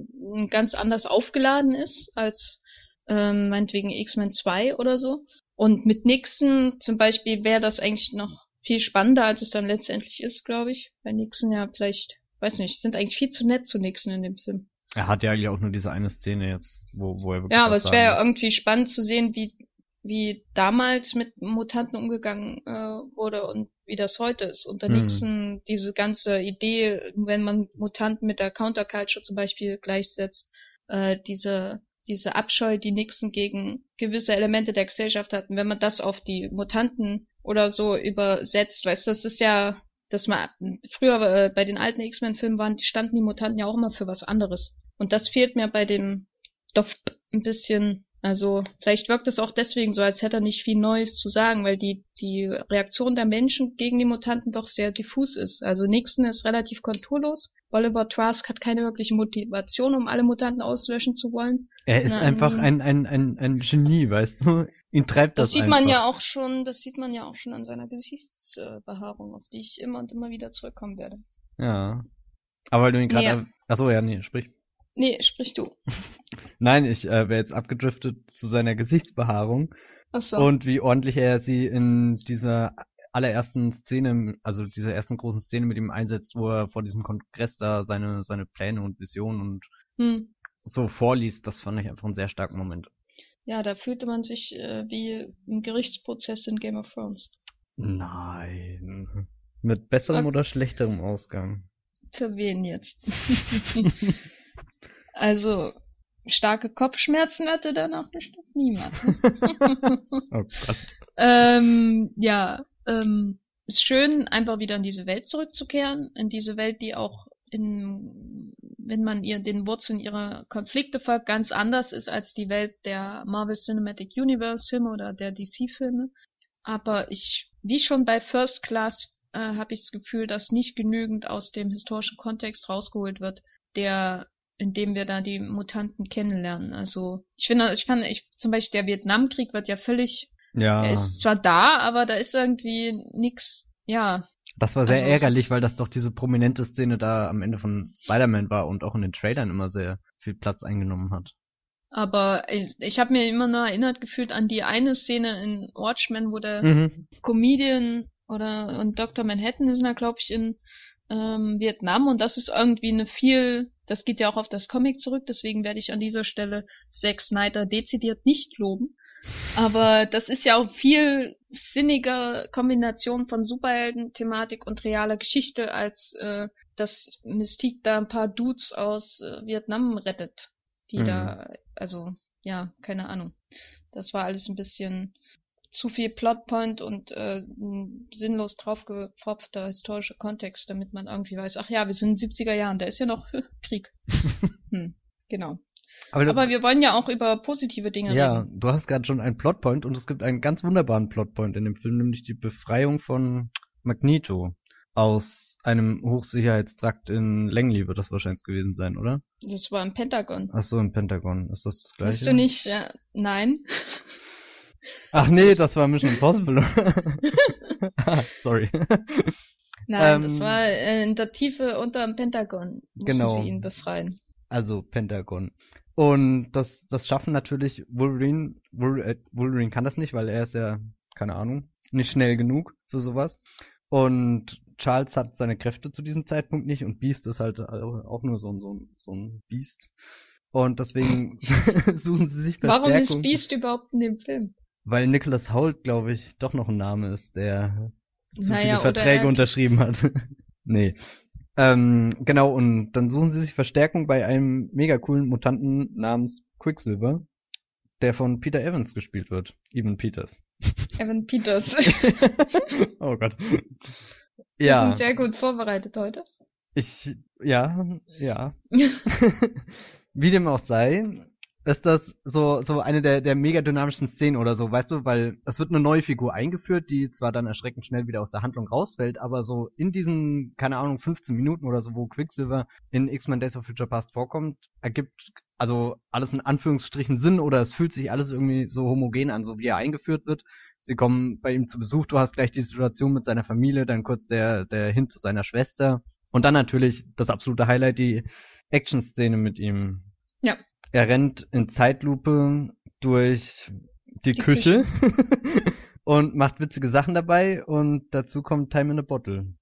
ganz anders aufgeladen ist als ähm, meinetwegen X-Men 2 oder so. Und mit Nixon zum Beispiel wäre das eigentlich noch viel spannender, als es dann letztendlich ist, glaube ich. Bei Nixon ja vielleicht weiß nicht, sind eigentlich viel zu nett zu Nixon in dem Film. Er hat ja eigentlich auch nur diese eine Szene jetzt, wo, wo er wirklich. Ja, aber es wäre ja irgendwie spannend zu sehen, wie, wie damals mit Mutanten umgegangen äh, wurde und wie das heute ist. Unter Hm. Nixon diese ganze Idee, wenn man Mutanten mit der Counterculture zum Beispiel gleichsetzt, äh, diese diese Abscheu, die Nixon gegen gewisse Elemente der Gesellschaft hatten, wenn man das auf die Mutanten oder so übersetzt, weißt du, das ist ja, dass man früher äh, bei den alten X-Men-Filmen waren, standen die Mutanten ja auch immer für was anderes. Und das fehlt mir bei dem Stoff ein bisschen. Also vielleicht wirkt es auch deswegen so, als hätte er nicht viel Neues zu sagen, weil die die Reaktion der Menschen gegen die Mutanten doch sehr diffus ist. Also Nixon ist relativ konturlos. Oliver Trask hat keine wirkliche Motivation, um alle Mutanten auslöschen zu wollen. Er ist Nein. einfach ein, ein, ein, ein Genie, weißt du? Ihn treibt Das, das, sieht einfach. man ja auch schon, das sieht man ja auch schon an seiner Gesichtsbehaarung, auf die ich immer und immer wieder zurückkommen werde. Ja. Aber weil du ihn gerade... Ja. Achso, ja, nee, sprich. Nee, sprich du. [laughs] Nein, ich äh, wäre jetzt abgedriftet zu seiner Gesichtsbehaarung Achso. und wie ordentlich er sie in dieser allerersten Szene, also dieser ersten großen Szene mit ihm einsetzt, wo er vor diesem Kongress da seine, seine Pläne und Visionen und Hm. so vorliest, das fand ich einfach einen sehr starken Moment. Ja, da fühlte man sich äh, wie im Gerichtsprozess in Game of Thrones. Nein. Mit besserem Okay. oder schlechterem Ausgang? Für wen jetzt? [laughs] also, starke Kopfschmerzen hatte danach bestimmt niemand. [laughs] oh Gott. ähm, ja, ähm, ist schön, einfach wieder in diese Welt zurückzukehren, in diese Welt, die auch in, wenn man ihr den Wurzeln ihrer Konflikte folgt, ganz anders ist als die Welt der Marvel Cinematic Universe Filme oder der DC Filme. Aber ich, wie schon bei First Class, äh, habe ich das Gefühl, dass nicht genügend aus dem historischen Kontext rausgeholt wird, der in dem wir da die Mutanten kennenlernen. Also ich finde, ich fand, ich zum Beispiel der Vietnamkrieg wird ja völlig Ja. er ist zwar da, aber da ist irgendwie nix, ja, Das war sehr Also ärgerlich, weil das doch diese prominente Szene da am Ende von Spider-Man war und auch in den Trailern immer sehr viel Platz eingenommen hat. aber ich, ich habe mir immer nur erinnert gefühlt an die eine Szene in Watchmen, wo der Mhm. Comedian oder und Dr. Manhattan ist da, glaube ich, in ähm, Vietnam und das ist irgendwie eine viel, das geht ja auch auf das Comic zurück, deswegen werde ich an dieser Stelle Zack Snyder dezidiert nicht loben. Aber das ist ja auch viel sinniger Kombination von Superhelden-Thematik und realer Geschichte, als äh, dass Mystique da ein paar Dudes aus äh, Vietnam rettet, die Mhm. da, also ja, keine Ahnung. Das war alles ein bisschen zu viel Plotpoint und äh, ein sinnlos draufgepfropfter historischer Kontext, damit man irgendwie weiß, ach ja, wir sind in den 70er Jahren, da ist ja noch [laughs] Krieg. [laughs] hm, genau. Aber, Aber wir wollen ja auch über positive Dinge ja, reden. du hast gerade schon einen Plotpoint und es gibt einen ganz wunderbaren Plotpoint in dem Film, nämlich die Befreiung von Magneto aus einem Hochsicherheitstrakt in Langley wird das wahrscheinlich gewesen sein, oder? Das war im Pentagon. Ach so, im Pentagon. Ist das das gleiche? Weißt du nicht, ja, nein. [laughs] Ach nee, das war Mission Impossible. Ah, [laughs] Sorry. Nein, das Ähm, war äh, in der Tiefe unter dem Pentagon. Mussten Genau. sie ihn befreien. Also Pentagon. Und das, das schaffen natürlich Wolverine, Wol- äh, Wolverine kann das nicht, weil er ist ja, keine Ahnung, nicht schnell genug für sowas. Und Charles hat seine Kräfte zu diesem Zeitpunkt nicht und Beast ist halt auch nur so ein, so ein, so ein Beast. Und deswegen [laughs] suchen sie sich Verstärkung. Warum ist Beast überhaupt in dem Film? Weil Nicholas Hoult, glaube ich, doch noch ein Name ist, der zu Naja, viele Verträge er- unterschrieben hat. [laughs] nee. Ähm, genau, und dann suchen sie sich Verstärkung bei einem mega coolen Mutanten namens Quicksilver, der von Peter Evans gespielt wird. Evan Peters. Evan Peters. [laughs] oh Gott. Wir Ja, sind sehr gut vorbereitet heute. ich, ja, ja. [laughs] Wie dem auch sei, ist das so, so eine der, der mega dynamischen Szenen oder so, weißt du, weil es wird eine neue Figur eingeführt, die zwar dann erschreckend schnell wieder aus der Handlung rausfällt, aber so in diesen, keine Ahnung, 15 Minuten oder so, wo Quicksilver in X-Men Days of Future Past vorkommt, ergibt also alles in Anführungsstrichen Sinn oder es fühlt sich alles irgendwie so homogen an, so wie er eingeführt wird. Sie kommen bei ihm zu Besuch, du hast gleich die Situation mit seiner Familie, dann kurz der, der Hin zu seiner Schwester und dann natürlich das absolute Highlight, die Action-Szene mit ihm. Ja. Er rennt in Zeitlupe durch die, Die Küche, [laughs] und macht witzige Sachen dabei und dazu kommt Time in a Bottle.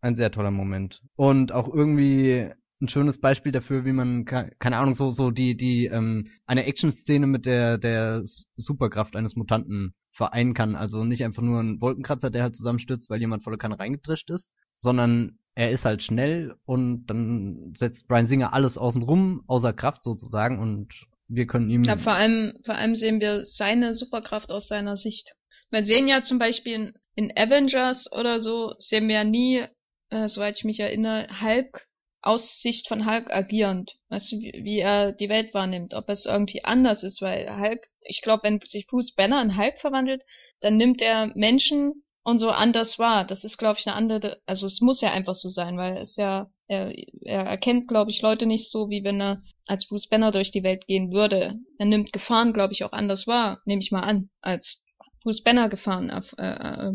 Ein sehr toller Moment. Und auch irgendwie ein schönes Beispiel dafür, wie man, keine Ahnung, so, so die, die, ähm, eine Action-Szene mit der, der Superkraft eines Mutanten vereinen kann. Also nicht einfach nur ein Wolkenkratzer, der halt zusammenstürzt, weil jemand volle Kanne reingedrischt ist, sondern er ist halt schnell und dann setzt Brian Singer alles außen rum, außer Kraft sozusagen und wir können ihm. Ja, vor allem, vor allem sehen wir seine Superkraft aus seiner Sicht. Wir sehen ja zum Beispiel in, Avengers oder so, sehen wir ja nie, äh, soweit ich mich erinnere, Hulk aus Sicht von Hulk agierend. Weißt du, wie, wie er die Welt wahrnimmt, ob es irgendwie anders ist, weil Hulk, ich glaube, wenn sich Bruce Banner in Hulk verwandelt, dann nimmt er Menschen und so anders wahr. Das ist, glaube ich, eine andere, also es muss ja einfach so sein, weil es ja, er, er erkennt, glaube ich, Leute nicht so, wie wenn er als Bruce Banner durch die Welt gehen würde. Er nimmt Gefahren, glaube ich, auch anders wahr, nehme ich mal an, als Bruce Banner Gefahren erf äh, äh,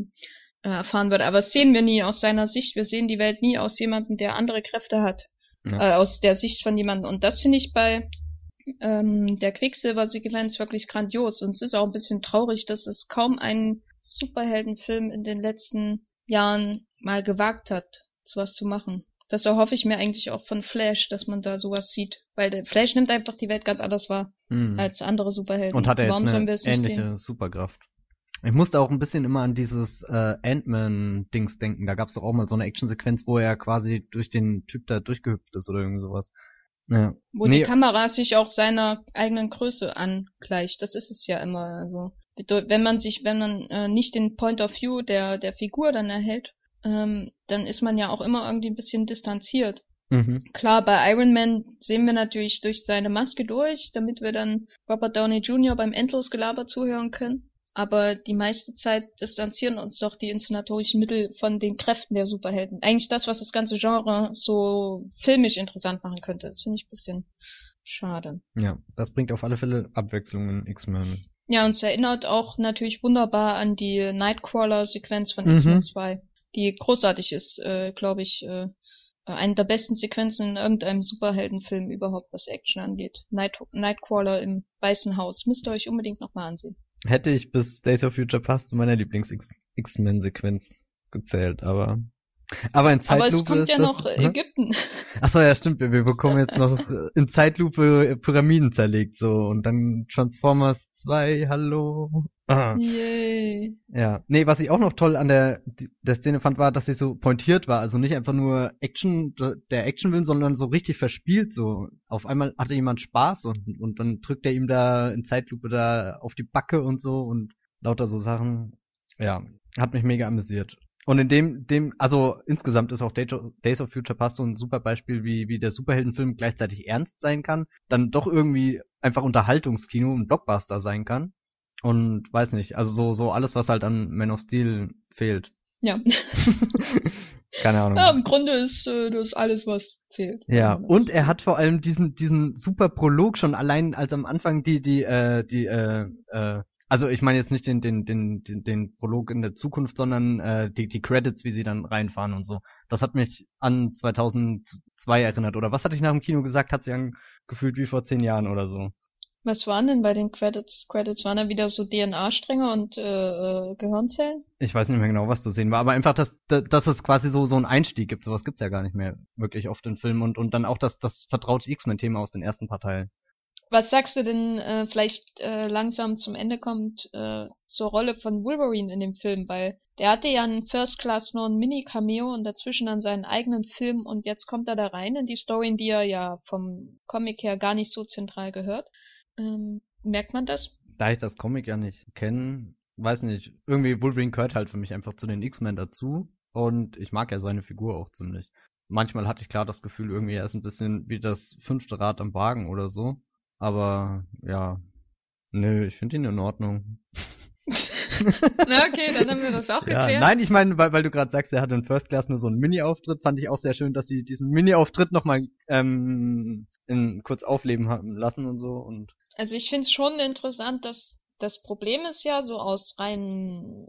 äh, erfahren würde. Aber das sehen wir nie aus seiner Sicht. Wir sehen die Welt nie aus jemandem, der andere Kräfte hat. Ja. Äh, aus der Sicht von jemandem. Und das finde ich bei ähm, der Quicksilver-Sequenz wirklich grandios. Und es ist auch ein bisschen traurig, dass es kaum einen Superheldenfilm in den letzten Jahren mal gewagt hat, sowas zu machen. Das erhoffe ich mir eigentlich auch von Flash, dass man da sowas sieht. Weil der Flash nimmt einfach die Welt ganz anders wahr mhm. als andere Superhelden. Und hat er jetzt Warum eine ähnliche sehen? Superkraft. Ich musste auch ein bisschen immer an dieses äh, Ant-Man-Dings denken. Da gab es doch auch mal so eine Actionsequenz, wo er quasi durch den Typ da durchgehüpft ist oder irgendwie sowas. Ja. Wo nee. die Kamera sich auch seiner eigenen Größe angleicht. Das ist es ja immer. Also wenn man sich, wenn man äh, nicht den Point of View der der Figur dann erhält, ähm, dann ist man ja auch immer irgendwie ein bisschen distanziert. Mhm. Klar, bei Iron Man sehen wir natürlich durch seine Maske durch, damit wir dann Robert Downey Jr. beim Endlosgelaber zuhören können. Aber die meiste Zeit distanzieren uns doch die inszenatorischen Mittel von den Kräften der Superhelden. Eigentlich das, was das ganze Genre so filmisch interessant machen könnte. Das finde ich ein bisschen schade. Ja, das bringt auf alle Fälle Abwechslung in X-Men. Ja, und es erinnert auch natürlich wunderbar an die Nightcrawler-Sequenz von mhm. X-Men 2, die großartig ist, äh, glaube ich, äh, eine der besten Sequenzen in irgendeinem Superheldenfilm überhaupt, was Action angeht. Night Nightcrawler im Weißen Haus. Müsst ihr euch unbedingt nochmal ansehen. Hätte ich bis Days of Future Past zu meiner Lieblings-X-Men-Sequenz gezählt, aber aber in Zeitlupe Aber es kommt ja das, noch hm? Ägypten. Achso, ja, stimmt. Wir bekommen jetzt noch in Zeitlupe Pyramiden zerlegt, so. Und dann Transformers 2, hallo. Ah. Yay. Ja. Nee, was ich auch noch toll an der, der Szene fand, war, dass sie so pointiert war. Also nicht einfach nur Action, der Action will, sondern so richtig verspielt, so. Auf einmal hatte jemand Spaß und, und dann drückt er ihm da in Zeitlupe da auf die Backe und so und lauter so Sachen. Ja. Hat mich mega amüsiert. Und in dem, dem, also insgesamt ist auch Days of Future Past so ein super Beispiel, wie, wie der Superheldenfilm gleichzeitig ernst sein kann, dann doch irgendwie einfach Unterhaltungskino und Blockbuster sein kann. Und weiß nicht, also so, so alles, was halt an Man of Steel fehlt. Ja. [laughs] Keine Ahnung. Ja, im Grunde ist äh, das alles, was fehlt. Ja, und er hat vor allem diesen, diesen super Prolog schon allein, als am Anfang die, die, äh, die, äh, äh, also ich meine jetzt nicht den, den, den, den, den Prolog in der Zukunft, sondern äh, die, die Credits, wie sie dann reinfahren und so. Das hat mich an 2002 erinnert. Oder was hatte ich nach dem Kino gesagt? Hat sich angefühlt wie vor zehn Jahren oder so. Was waren denn bei den Credits? Credits waren da wieder so DNA-Stränge und äh, äh, Gehirnzellen? Ich weiß nicht mehr genau, was zu sehen war, aber einfach, dass, dass es quasi so so einen Einstieg gibt. Sowas gibt's ja gar nicht mehr wirklich oft in Filmen und und dann auch das das vertraute X-Men-Thema aus den ersten paar Teilen. Was sagst du denn äh, vielleicht äh, langsam zum Ende kommt äh, zur Rolle von Wolverine in dem Film? Weil der hatte ja in First Class nur ein Mini-Cameo und dazwischen dann seinen eigenen Film und jetzt kommt er da rein in die Story, in die er ja vom Comic her gar nicht so zentral gehört. Ähm, merkt man das? Da ich das Comic ja nicht kenne, weiß nicht, irgendwie Wolverine gehört halt für mich einfach zu den X-Men dazu und ich mag ja seine Figur auch ziemlich. Manchmal hatte ich klar das Gefühl, irgendwie er ist ein bisschen wie das fünfte Rad am Wagen oder so. Aber ja, nö, ich finde ihn in Ordnung. Na okay, dann haben wir das auch [laughs] geklärt. Ja, nein, ich meine, weil, weil du gerade sagst, er hat in First Class nur so einen Mini-Auftritt, fand ich auch sehr schön, dass sie diesen Mini-Auftritt nochmal ähm, in, kurz aufleben haben lassen und so. Und also ich finde es schon interessant, dass das Problem ist ja so aus rein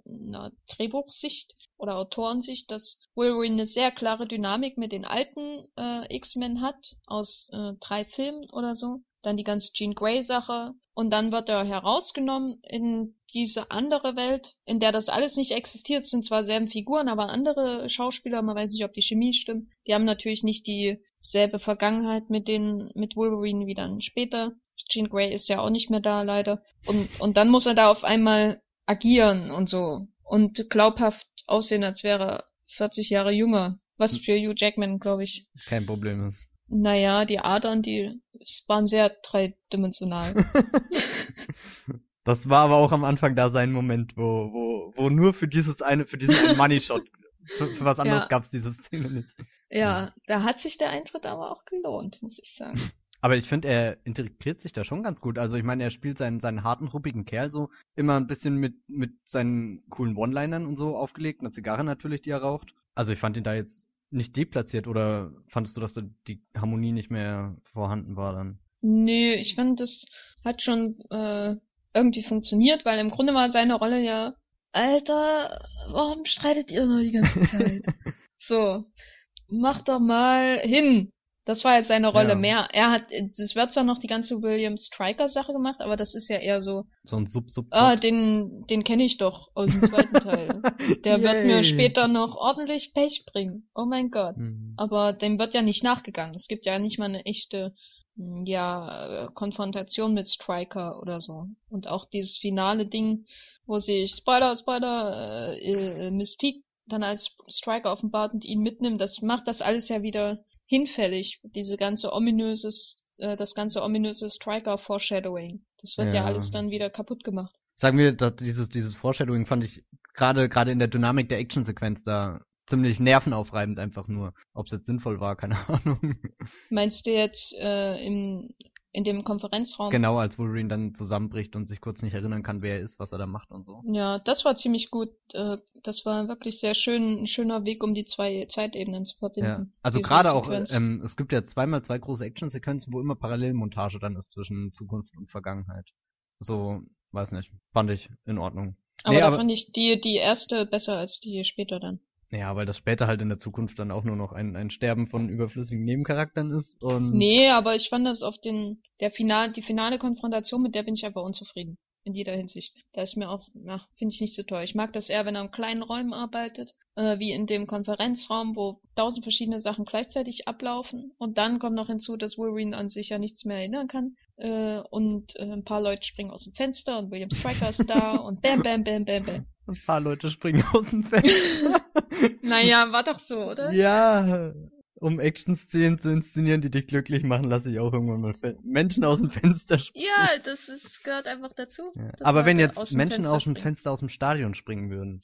Drehbuchsicht oder Autorensicht, dass Wolverine eine sehr klare Dynamik mit den alten äh, X-Men hat, aus äh, drei Filmen oder so dann die ganze Jean Grey-Sache und dann wird er herausgenommen in diese andere Welt, in der das alles nicht existiert, Es sind zwar selben Figuren, aber andere Schauspieler, man weiß nicht, ob die Chemie stimmt. Die haben natürlich nicht dieselbe Vergangenheit mit den, mit Wolverine wie dann später. Jean Grey ist ja auch nicht mehr da, leider. Und, und dann muss er da auf einmal agieren und so. Und glaubhaft aussehen, als wäre er 40 Jahre jünger. Was für Hugh Jackman, glaube ich. Kein Problem ist. Naja, die Adern, die waren sehr dreidimensional. [laughs] [laughs] das war aber auch am Anfang da sein Moment, wo, wo, wo nur für dieses eine, für diesen Money Shot, für, für was anderes ja. gab's diese Szene nicht. Ja, da hat sich der Eintritt aber auch gelohnt, muss ich sagen. [laughs] Aber ich finde, er integriert sich da schon ganz gut. Also ich meine, er spielt seinen, seinen harten, ruppigen Kerl so immer ein bisschen mit, mit seinen coolen One-Linern und so aufgelegt, eine Zigarre natürlich, die er raucht. Also ich fand ihn da jetzt nicht deplatziert oder fandest du, dass da die Harmonie nicht mehr vorhanden war dann? Nee, ich fand, das hat schon äh, irgendwie funktioniert, weil im Grunde war seine Rolle ja, Alter, warum streitet ihr nur die ganze Zeit? [laughs] so, mach doch mal hin. Das war jetzt seine Rolle ja. mehr. Er hat, es wird zwar noch die ganze William Striker Sache gemacht, aber das ist ja eher so. So ein sub sub Ah, den, den kenne ich doch aus dem zweiten Teil. [laughs] Der wird mir später noch ordentlich Pech bringen. Oh mein Gott. Mhm. Aber dem wird ja nicht nachgegangen. Es gibt ja nicht mal eine echte, hm, ja, Konfrontation mit Striker oder so. Und auch dieses finale Ding, wo sich Spider, Spider, äh, äh, Mystique dann als Striker offenbart und ihn mitnimmt, das macht das alles ja wieder hinfällig, diese ganze ominöses, äh, das ganze ominöse Striker-Foreshadowing. Das wird ja. ja. alles dann wieder kaputt gemacht. Sagen wir, dieses, dieses Foreshadowing fand ich gerade gerade in der Dynamik der Actionsequenz da ziemlich nervenaufreibend einfach nur. Ob es jetzt sinnvoll war, keine [laughs] Ahnung. Meinst du jetzt äh, im in dem Konferenzraum. Genau, als Wolverine dann zusammenbricht und sich kurz nicht erinnern kann, wer er ist, was er da macht und so. Ja, das war ziemlich gut. Äh, das war wirklich sehr schön, ein schöner Weg, um die zwei Zeitebenen zu verbinden. Ja. Also gerade auch, ähm, es gibt ja zweimal zwei große Actionsequenzen, wo immer Parallelmontage dann ist zwischen Zukunft und Vergangenheit. So, weiß nicht, fand ich in Ordnung. Aber nee, da aber fand ich die, die erste besser als die später dann. Ja, weil das später halt in der Zukunft dann auch nur noch ein, ein Sterben von überflüssigen Nebencharakteren ist und. Nee, aber ich fand das auf den, der Final, die finale Konfrontation, mit der bin ich einfach unzufrieden. In jeder Hinsicht. Da ist mir auch, ja, finde ich nicht so toll. Ich mag das eher, wenn er in kleinen Räumen arbeitet, äh, wie in dem Konferenzraum, wo tausend verschiedene Sachen gleichzeitig ablaufen. Und dann kommt noch hinzu, dass Wolverine an sich ja nichts mehr erinnern kann. Äh, und äh, ein paar Leute springen aus dem Fenster und William Striker ist da [laughs] und bam, bam, bam, bam, bam. Ein paar Leute springen [laughs] aus dem Fenster. [laughs] naja, war doch so, oder? Ja, um Action-Szenen zu inszenieren, die dich glücklich machen, lasse ich auch irgendwann mal Menschen aus dem Fenster springen. Ja, das ist, gehört einfach dazu. Ja. Aber wenn jetzt aus Menschen aus dem Fenster aus dem Stadion springen würden.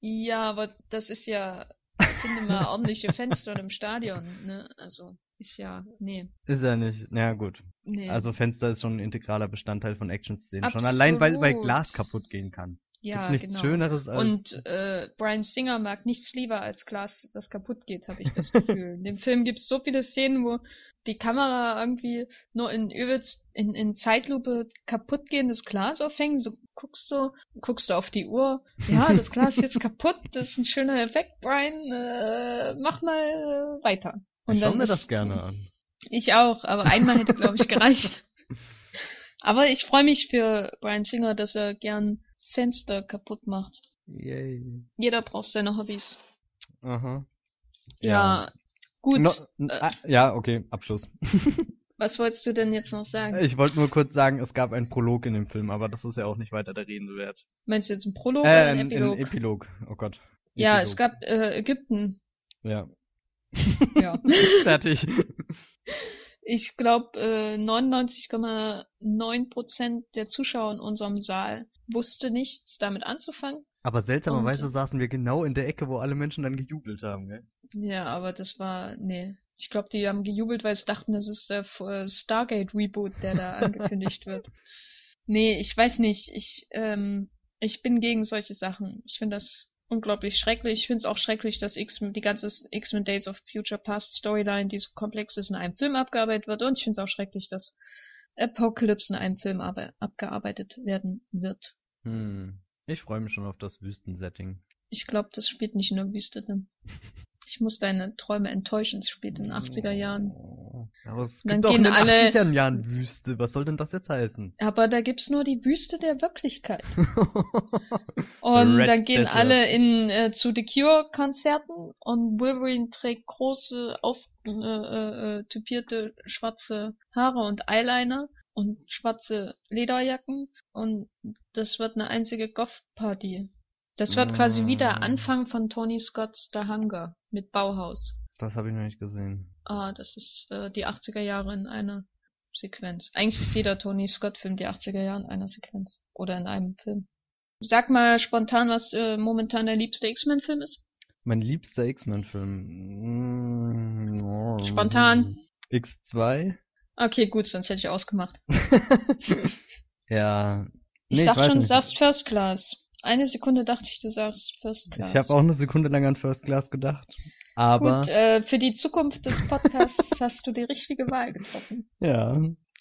Ja, aber das ist ja, ich finde mal ordentliche Fenster im Stadion, ne? Also, ist ja, nee. Ist ja nicht, na ja, gut. Nee. Also Fenster ist schon ein integraler Bestandteil von Action-Szenen. Schon allein, weil, weil Glas kaputt gehen kann. Ja, nichts genau. Schöneres als. Und äh, Brian Singer mag nichts lieber als Glas, das kaputt geht, habe ich das [laughs] Gefühl. in dem Film gibt es so viele Szenen, wo die Kamera irgendwie nur in übelst in, in Zeitlupe kaputt gehendes Glas aufhängen. So guckst du, guckst du auf die Uhr. Ja, das [laughs] Glas ist jetzt kaputt, das ist ein schöner Effekt, Brian. Äh, mach mal äh, weiter. Und ich schau mir das gerne an. Ich auch, aber einmal hätte, glaube ich, gereicht. [laughs] aber ich freue mich für Brian Singer, dass er gern Fenster kaputt macht. Yay. Jeder braucht seine Hobbys. Aha. Ja, ja. gut. No, äh, ja, okay, Abschluss. [laughs] Was wolltest du denn jetzt noch sagen? Ich wollte nur kurz sagen, es gab einen Prolog in dem Film, aber das ist ja auch nicht weiter der Rede wert. Meinst du jetzt einen Prolog äh, oder einen Epilog? Ein Epilog, oh Gott. Ja, es gab äh, Ägypten. Ja. Ja. [laughs] Fertig. Ich glaube, äh, 99,9% der Zuschauer in unserem Saal wusste nichts damit anzufangen. Aber seltsamerweise Und, saßen wir genau in der Ecke, wo alle Menschen dann gejubelt haben, gell? Ja, aber das war, nee. Ich glaube, die haben gejubelt, weil sie dachten, das ist der äh, Stargate-Reboot, der da [laughs] angekündigt wird. Nee, ich weiß nicht. Ich, ähm, ich bin gegen solche Sachen. Ich finde das unglaublich schrecklich. Ich finde es auch schrecklich, dass X die ganze X-Men Days of Future Past Storyline, die so komplex ist, in einem Film abgearbeitet wird. Und ich finde es auch schrecklich, dass Apocalypse in einem Film abgearbeitet werden wird. Hm. Ich freue mich schon auf das Wüstensetting. Ich glaube, das spielt nicht in der Wüste dann. [laughs] Ich muss deine Träume enttäuschen, es spielt in den 80er Jahren. Aber es Dann gibt auch in den alle- 80ern Jahren Wüste. Was soll denn das jetzt heißen? Aber da gibt's nur die Wüste der Wirklichkeit. [laughs] Und Red dann gehen Desert. alle in äh, zu The Cure Konzerten und Wolverine trägt große auf äh, äh, äh, typierte schwarze Haare und Eyeliner und schwarze Lederjacken und das wird eine einzige Goth Party. Das wird quasi wie der Mm. Anfang von Tony Scott's The Hunger mit Bauhaus. das habe ich noch nicht gesehen. Ah, das ist äh, die 80er Jahre in einer Sequenz. Eigentlich ist jeder Tony Scott-Film die 80er Jahre in einer Sequenz. Oder in einem Film. Sag mal spontan, was äh, momentan der liebste X-Men-Film ist. Mein liebster X-Men-Film. Mm, oh. Spontan. X2? Okay, gut, sonst hätte ich ausgemacht. [laughs] ja. Ich Nee, ich dachte weiß schon, du sagst First Class. Eine Sekunde dachte ich, du sagst First Class. Ich habe auch eine Sekunde lang an First Class gedacht. Aber, Gut, äh, für die Zukunft des Podcasts [laughs] hast du die richtige Wahl getroffen. ja.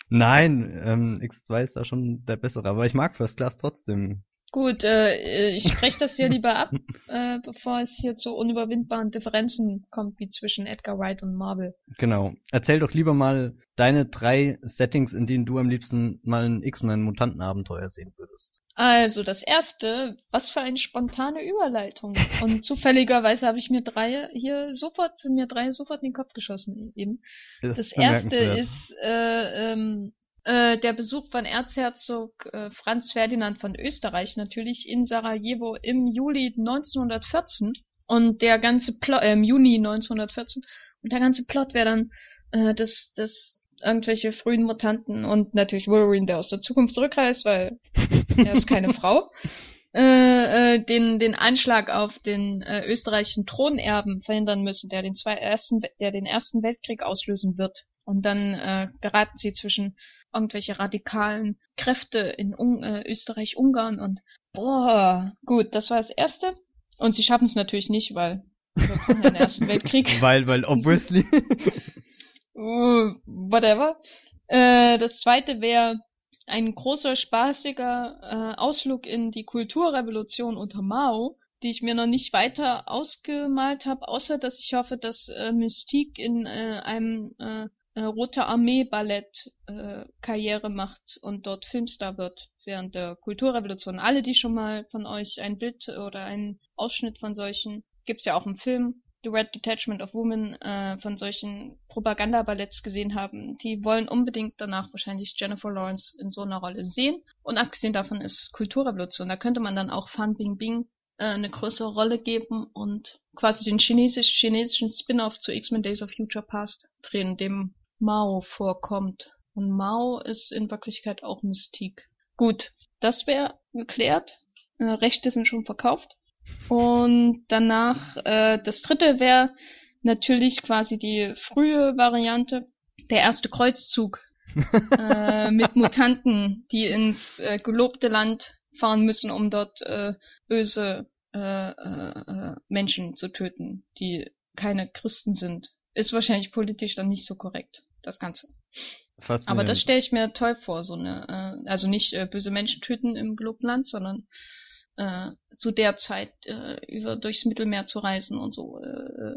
Nein, ähm, X2 ist da schon der bessere, aber ich mag First Class trotzdem. Gut, äh, ich spreche das hier [laughs] lieber ab, äh, bevor es hier zu unüberwindbaren Differenzen kommt, wie zwischen Edgar Wright und Marvel. Genau. Erzähl doch lieber mal deine drei Settings, in denen du am liebsten mal ein X-Men-Mutantenabenteuer sehen würdest. Also, das erste, was für eine spontane Überleitung. Und [laughs] zufälligerweise habe ich mir drei hier sofort, sind mir drei sofort in den Kopf geschossen eben. Das ist erste ist äh, ähm, äh, der Besuch von Erzherzog äh, Franz Ferdinand von Österreich natürlich in Sarajevo im Juli 1914 und der ganze Plot, äh, im Juni 1914 und der ganze Plot wäre dann, äh, dass, dass irgendwelche frühen Mutanten und natürlich Wolverine, der aus der Zukunft zurückreist, weil [laughs] er ist keine Frau, äh, äh, den, den Anschlag auf den äh, österreichischen Thronerben verhindern müssen, der den, zwei, ersten, der den Ersten Weltkrieg auslösen wird. Und dann äh, geraten sie zwischen irgendwelche radikalen Kräfte in Un äh, Österreich-Ungarn und boah, gut, das war das Erste. Und sie schaffen es natürlich nicht, weil den Ersten Weltkrieg. [laughs] Weil, weil obviously. Uh, [laughs] whatever. Äh, das zweite wäre ein großer, spaßiger äh, Ausflug in die Kulturrevolution unter Mao, die ich mir noch nicht weiter ausgemalt habe, außer dass ich hoffe, dass äh, Mystique in äh, einem äh, Rote Armee Ballett äh, Karriere macht und dort Filmstar wird während der Kulturrevolution. Alle, die schon mal von euch ein Bild oder einen Ausschnitt von solchen, gibt's ja auch im Film, The Red Detachment of Women äh, von solchen Propagandaballetts gesehen haben, die wollen unbedingt danach wahrscheinlich Jennifer Lawrence in so einer Rolle sehen. Und abgesehen davon ist Kulturrevolution. Da könnte man dann auch Fan Bingbing äh, eine größere Rolle geben und quasi den chinesisch chinesischen Spin-off zu X-Men Days of Future Past drehen, dem Mao vorkommt. Und Mao ist in Wirklichkeit auch Mystik. Gut, das wäre geklärt. Äh, Rechte sind schon verkauft. Und danach, äh, das dritte wäre natürlich quasi die frühe Variante, der erste Kreuzzug äh, mit [laughs] Mutanten, die ins äh, gelobte Land fahren müssen, um dort äh, böse äh, äh, äh, Menschen zu töten, die keine Christen sind. Ist wahrscheinlich politisch dann nicht so korrekt, das Ganze. Aber das stelle ich mir toll vor, so eine, äh, also nicht äh, böse Menschen töten im gelobten Land, sondern äh, zu der Zeit äh, über durchs Mittelmeer zu reisen und so, äh,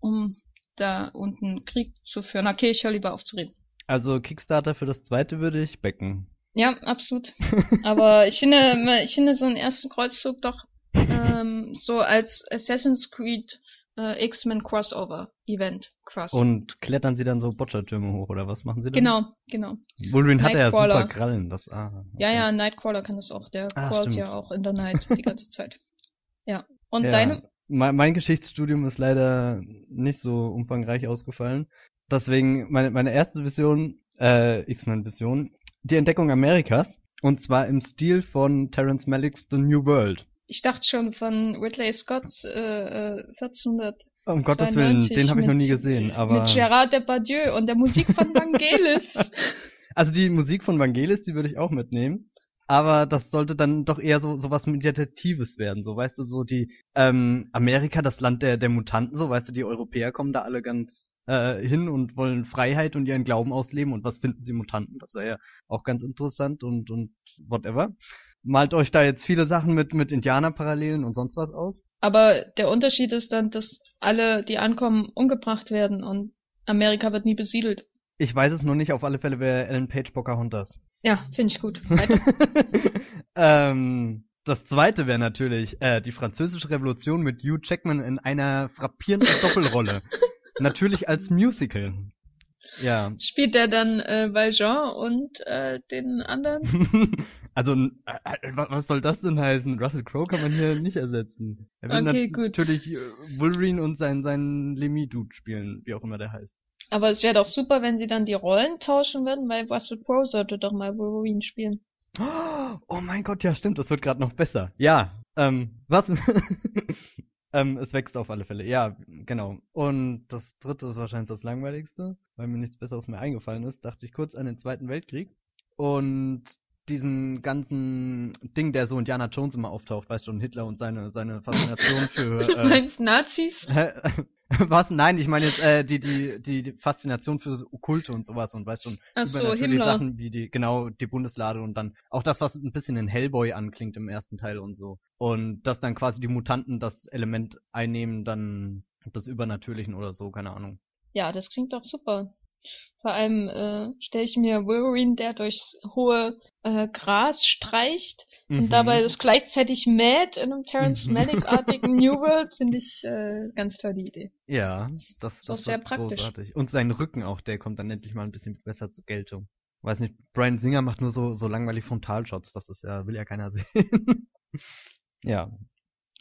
um da unten Krieg zu führen. Okay, ich höre lieber auf zu reden. Also Kickstarter für das zweite würde ich backen. Ja, absolut. [laughs] Aber ich finde, ich finde so einen ersten Kreuzzug doch ähm, so als Assassin's Creed äh, X-Men Crossover Event Crossover. Und klettern sie dann so Boccia-Türme hoch oder was machen sie dann? Genau, genau. Wolverine hat ja super Krallen, das ah. Ja, okay. ja, Nightcrawler kann das auch. Der Ah, crawlt stimmt. ja auch in der Night die ganze Zeit. [laughs] Ja. Und Ja. deine? Mein, mein Geschichtsstudium ist leider nicht so umfangreich ausgefallen. Deswegen meine, meine erste Vision, äh, X-Men-Vision, die Entdeckung Amerikas. Und zwar im Stil von Terence Malicks The New World. Ich dachte schon von Ridley Scott's äh, äh, 1400 Um Gottes Willen, 92 den habe ich noch nie gesehen. Aber Mit Gerard Depardieu und der Musik von Vangelis. [laughs] also die Musik von Vangelis, die würde ich auch mitnehmen. Aber das sollte dann doch eher so so was Meditatives werden, so weißt du, so die ähm, Amerika, das Land der der Mutanten, so weißt du, die Europäer kommen da alle ganz äh, hin und wollen Freiheit und ihren Glauben ausleben und was finden sie Mutanten? Das wäre ja auch ganz interessant und und whatever. Malt euch da jetzt viele Sachen mit mit Indianerparallelen und sonst was aus? Aber der Unterschied ist dann, dass alle, die ankommen, umgebracht werden und Amerika wird nie besiedelt. Ich weiß es nur nicht, auf alle Fälle wäre Ellen Page Pocahontas. Ja, finde ich gut. [laughs] Ähm, das zweite wäre natürlich äh, die französische Revolution mit Hugh Jackman in einer frappierenden Doppelrolle. [laughs] natürlich als Musical. Ja. Spielt er dann äh, Valjean und äh, den anderen? [laughs] also, äh, äh was soll das denn heißen? Russell Crowe kann man hier nicht ersetzen. Er will okay, gut. natürlich äh, Wolverine und seinen, seinen Lemmy-Dude spielen, wie auch immer der heißt. Aber es wäre doch super, wenn sie dann die Rollen tauschen würden, weil Russell Crowe sollte doch mal Wolverine spielen. [gasps] Oh mein Gott, ja stimmt, das wird gerade noch besser. Ja, ähm, was? [laughs] ähm, es wächst auf alle Fälle. Ja, genau. Und das dritte ist wahrscheinlich das langweiligste, weil mir nichts Besseres mehr eingefallen ist. Dachte ich kurz an den Zweiten Weltkrieg. Und diesen ganzen Ding, der so Indiana Jones immer auftaucht, weißt du, und Hitler und seine, seine Faszination für. [laughs] Äh, du meinst Nazis? [laughs] Was? Nein, ich meine jetzt äh, die, die, die, Faszination für Okkulte und sowas und weißt schon, Ach so, natürlich. Sachen wie die, genau, die Bundeslade und dann auch das, was ein bisschen in Hellboy anklingt im ersten Teil und so. Und dass dann quasi die Mutanten das Element einnehmen, dann des Übernatürlichen oder so, keine Ahnung. Ja, das klingt doch super. Vor allem äh, stelle ich mir Wolverine, der durchs hohe äh, Gras streicht mhm. und dabei das gleichzeitig mäht in einem Terrence Malick-artigen [laughs] New World, finde ich äh, ganz toll die Idee. Ja, das, das, das ist sehr praktisch. großartig. Und sein Rücken auch, der kommt dann endlich mal ein bisschen besser zur Geltung. Weiß nicht, Brian Singer macht nur so, so langweilig Frontalshots, das ist ja, will ja keiner [laughs] sehen. ja.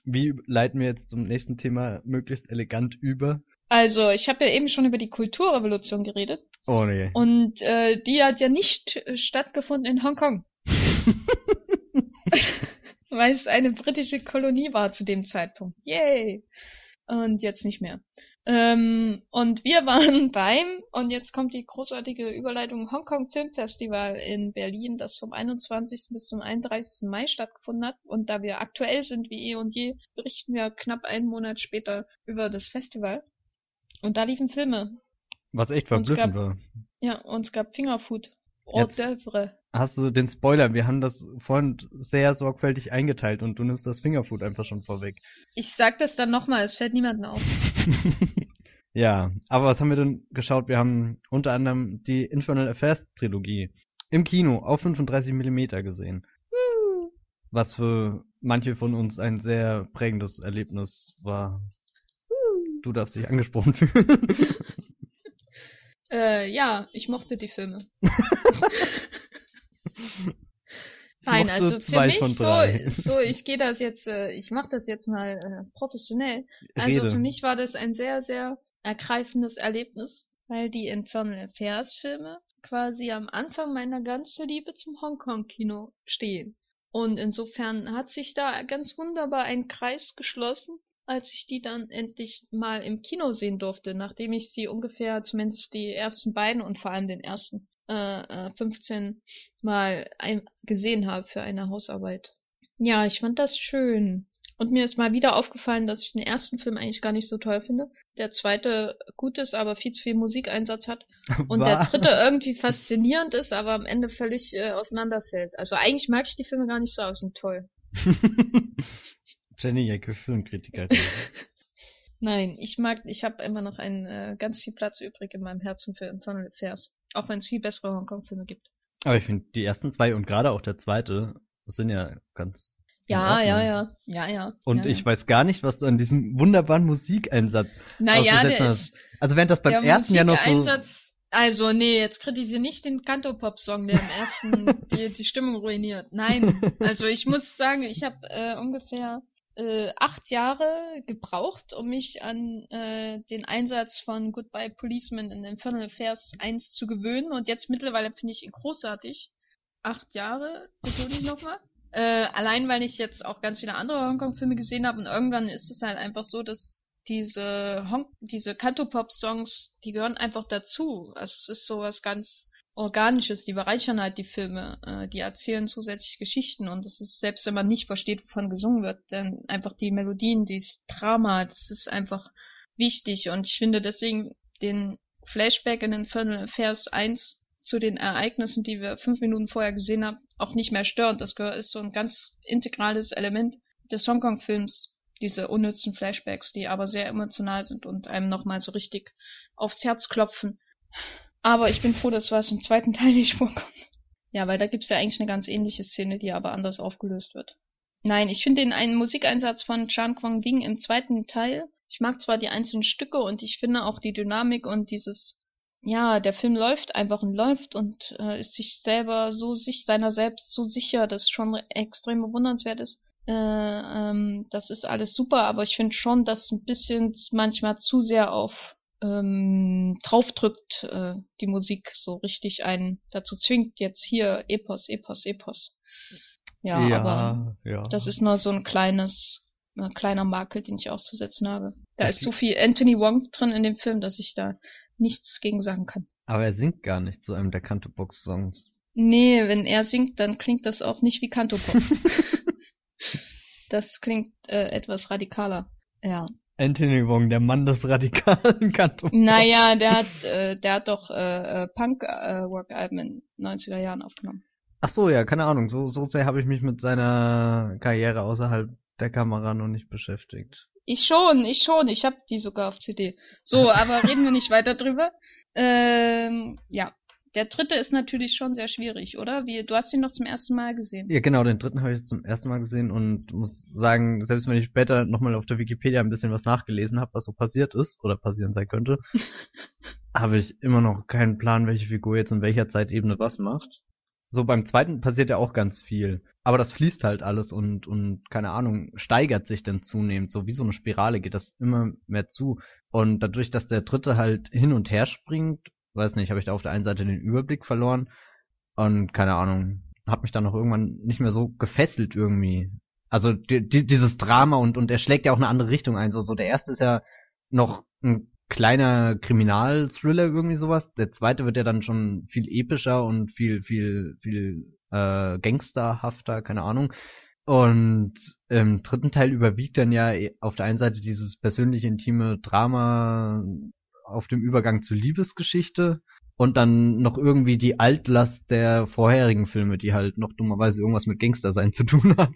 Wie leiten wir jetzt zum nächsten Thema möglichst elegant über? Also, ich habe ja eben schon über die Kulturrevolution geredet. Oh nee. Und äh, die hat ja nicht äh, stattgefunden in Hongkong. [laughs] [laughs] Weil es eine britische Kolonie war zu dem Zeitpunkt. Yay! Und jetzt nicht mehr. Ähm, und wir waren [laughs] beim, und jetzt kommt die großartige Überleitung, Hongkong Film Festival in Berlin, das vom 21. bis zum 31. Mai stattgefunden hat. Und da wir aktuell sind wie eh und je, berichten wir knapp einen Monat später über das Festival. Und da liefen Filme. Was echt verblüffend gab, war. Ja, und es gab Fingerfood. Hors d'oeuvre. Hast du den Spoiler? Wir haben das vorhin sehr sorgfältig eingeteilt und du nimmst das Fingerfood einfach schon vorweg. Ich sag das dann nochmal, es fällt niemandem auf. [laughs] ja, aber was haben wir denn geschaut? Wir haben unter anderem die Infernal Affairs Trilogie im Kino auf 35 Millimeter gesehen. Was für manche von uns ein sehr prägendes Erlebnis war. Du darfst dich angesprochen fühlen. [laughs] Äh, ja, ich mochte die Filme. [laughs] Nein, also für mich so, so, ich gehe das jetzt, äh, ich mache das jetzt mal äh, professionell. Also Rede. für mich war das ein sehr, sehr ergreifendes Erlebnis, weil die Infernal Affairs Filme quasi am Anfang meiner ganzen Liebe zum Hongkong-Kino stehen. Und insofern hat sich da ganz wunderbar ein Kreis geschlossen, als ich die dann endlich mal im Kino sehen durfte, nachdem ich sie ungefähr zumindest die ersten beiden und vor allem den ersten äh, äh, 15 Mal ein gesehen habe für eine Hausarbeit. Ja, ich fand das schön. Und mir ist mal wieder aufgefallen, dass ich den ersten Film eigentlich gar nicht so toll finde. Der zweite gut ist, aber viel zu viel Musikeinsatz hat. [laughs] Und der Was? dritte [laughs] irgendwie faszinierend ist, aber am Ende völlig äh, auseinanderfällt. Also eigentlich mag ich die Filme gar nicht so, aber sind toll. [laughs] Jenny Jacke Filmkritiker. [laughs] Nein, ich mag, ich habe immer noch einen äh, ganz viel Platz übrig in meinem Herzen für Infernal Affairs. Auch wenn es viel bessere Hongkong-Filme gibt. Aber ich finde, die ersten zwei und gerade auch der zweite sind ja ganz. Ja, ja, ja, ja, ja. Und ja, ich weiß gar nicht, was du an diesem wunderbaren Musikeinsatz Naja, der hast. ist, Also während das beim ersten ja noch so. Also nee, jetzt kritisiere nicht den Cantopop-Song, der im ersten [laughs] die, die Stimmung ruiniert. Nein, also ich muss sagen, ich habe äh, ungefähr äh, acht Jahre gebraucht, um mich an äh, den Einsatz von Goodbye Policeman in Infernal Affairs 1 zu gewöhnen und jetzt mittlerweile finde ich ihn großartig. Acht Jahre, betone ich nochmal. Äh, allein weil ich jetzt auch ganz viele andere Hongkong-Filme gesehen habe und irgendwann ist es halt einfach so, dass diese Hong diese Cantopop-Songs, die gehören einfach dazu. Also es ist sowas ganz Organisches, die bereichern halt die Filme, äh, die erzählen zusätzlich Geschichten und es ist, selbst wenn man nicht versteht, wovon gesungen wird, dann einfach die Melodien, dieses Drama, das ist einfach wichtig und ich finde deswegen den Flashback in Infernal Affairs 1 zu den Ereignissen, die wir fünf Minuten vorher gesehen haben, auch nicht mehr störend. Das ist so ein ganz integrales Element des Hongkong-Films, diese unnützen Flashbacks, die aber sehr emotional sind und einem nochmal so richtig aufs Herz klopfen. Aber ich bin froh, dass was im zweiten [laughs] Teil nicht vorkommt. Ja, weil da gibt's ja eigentlich eine ganz ähnliche Szene, die aber anders aufgelöst wird. Nein, ich finde den einen Musikeinsatz von Chan Kwang Wing im zweiten Teil. Ich mag zwar die einzelnen Stücke und ich finde auch die Dynamik und dieses, ja, der Film läuft einfach und läuft und äh, ist sich selber so sich seiner selbst so sicher, dass schon extrem bewundernswert ist. Äh, ähm, das ist alles super, aber ich finde schon, dass ein bisschen manchmal zu sehr auf ähm, draufdrückt, äh, die Musik so richtig einen dazu zwingt, jetzt hier Epos, Epos, Epos. Ja, Ja, aber ja. das ist nur so ein kleines, ein kleiner Makel, den ich auszusetzen habe. Da Das ist so viel Anthony Wong drin in dem Film, dass ich da nichts gegen sagen kann. Aber er singt gar nicht zu einem der Canto-Box-Songs. Nee, wenn er singt, dann klingt das auch nicht wie Cantopop. [laughs] das klingt äh, etwas radikaler. Ja. Anthony Wong, der Mann des radikalen [laughs] Canto. Naja, der hat, äh, der hat doch äh, äh, Punk-Work-Alben in 90er Jahren aufgenommen. Ach so, ja, keine Ahnung. So, so sehr habe ich mich mit seiner Karriere außerhalb der Kamera noch nicht beschäftigt. Ich schon, ich schon. Ich hab die sogar auf CD. So, aber reden wir nicht weiter drüber. Ähm, ja. Der dritte ist natürlich schon sehr schwierig, oder? Wie, du hast ihn noch zum ersten Mal gesehen. Ja, genau, den dritten habe ich zum ersten Mal gesehen und muss sagen, selbst wenn ich später nochmal auf der Wikipedia ein bisschen was nachgelesen habe, was so passiert ist oder passieren sein könnte, [laughs] habe ich immer noch keinen Plan, welche Figur jetzt in welcher Zeitebene was macht. So beim zweiten passiert ja auch ganz viel, aber das fließt halt alles und und keine Ahnung, steigert sich dann zunehmend, so wie so eine Spirale geht das immer mehr zu und dadurch, dass der dritte halt hin und her springt, weiß nicht, habe ich da auf der einen Seite den Überblick verloren und keine Ahnung, hat mich dann noch irgendwann nicht mehr so gefesselt irgendwie. Also die, die, dieses Drama und und er schlägt ja auch eine andere Richtung ein. So so der erste ist ja noch ein kleiner Kriminalthriller irgendwie sowas. Der zweite wird ja dann schon viel epischer und viel viel viel äh, gangsterhafter, keine Ahnung. Und im dritten Teil überwiegt dann ja auf der einen Seite dieses persönliche intime Drama auf dem Übergang zur Liebesgeschichte und dann noch irgendwie die Altlast der vorherigen Filme, die halt noch dummerweise irgendwas mit Gangster sein [laughs] zu tun hat.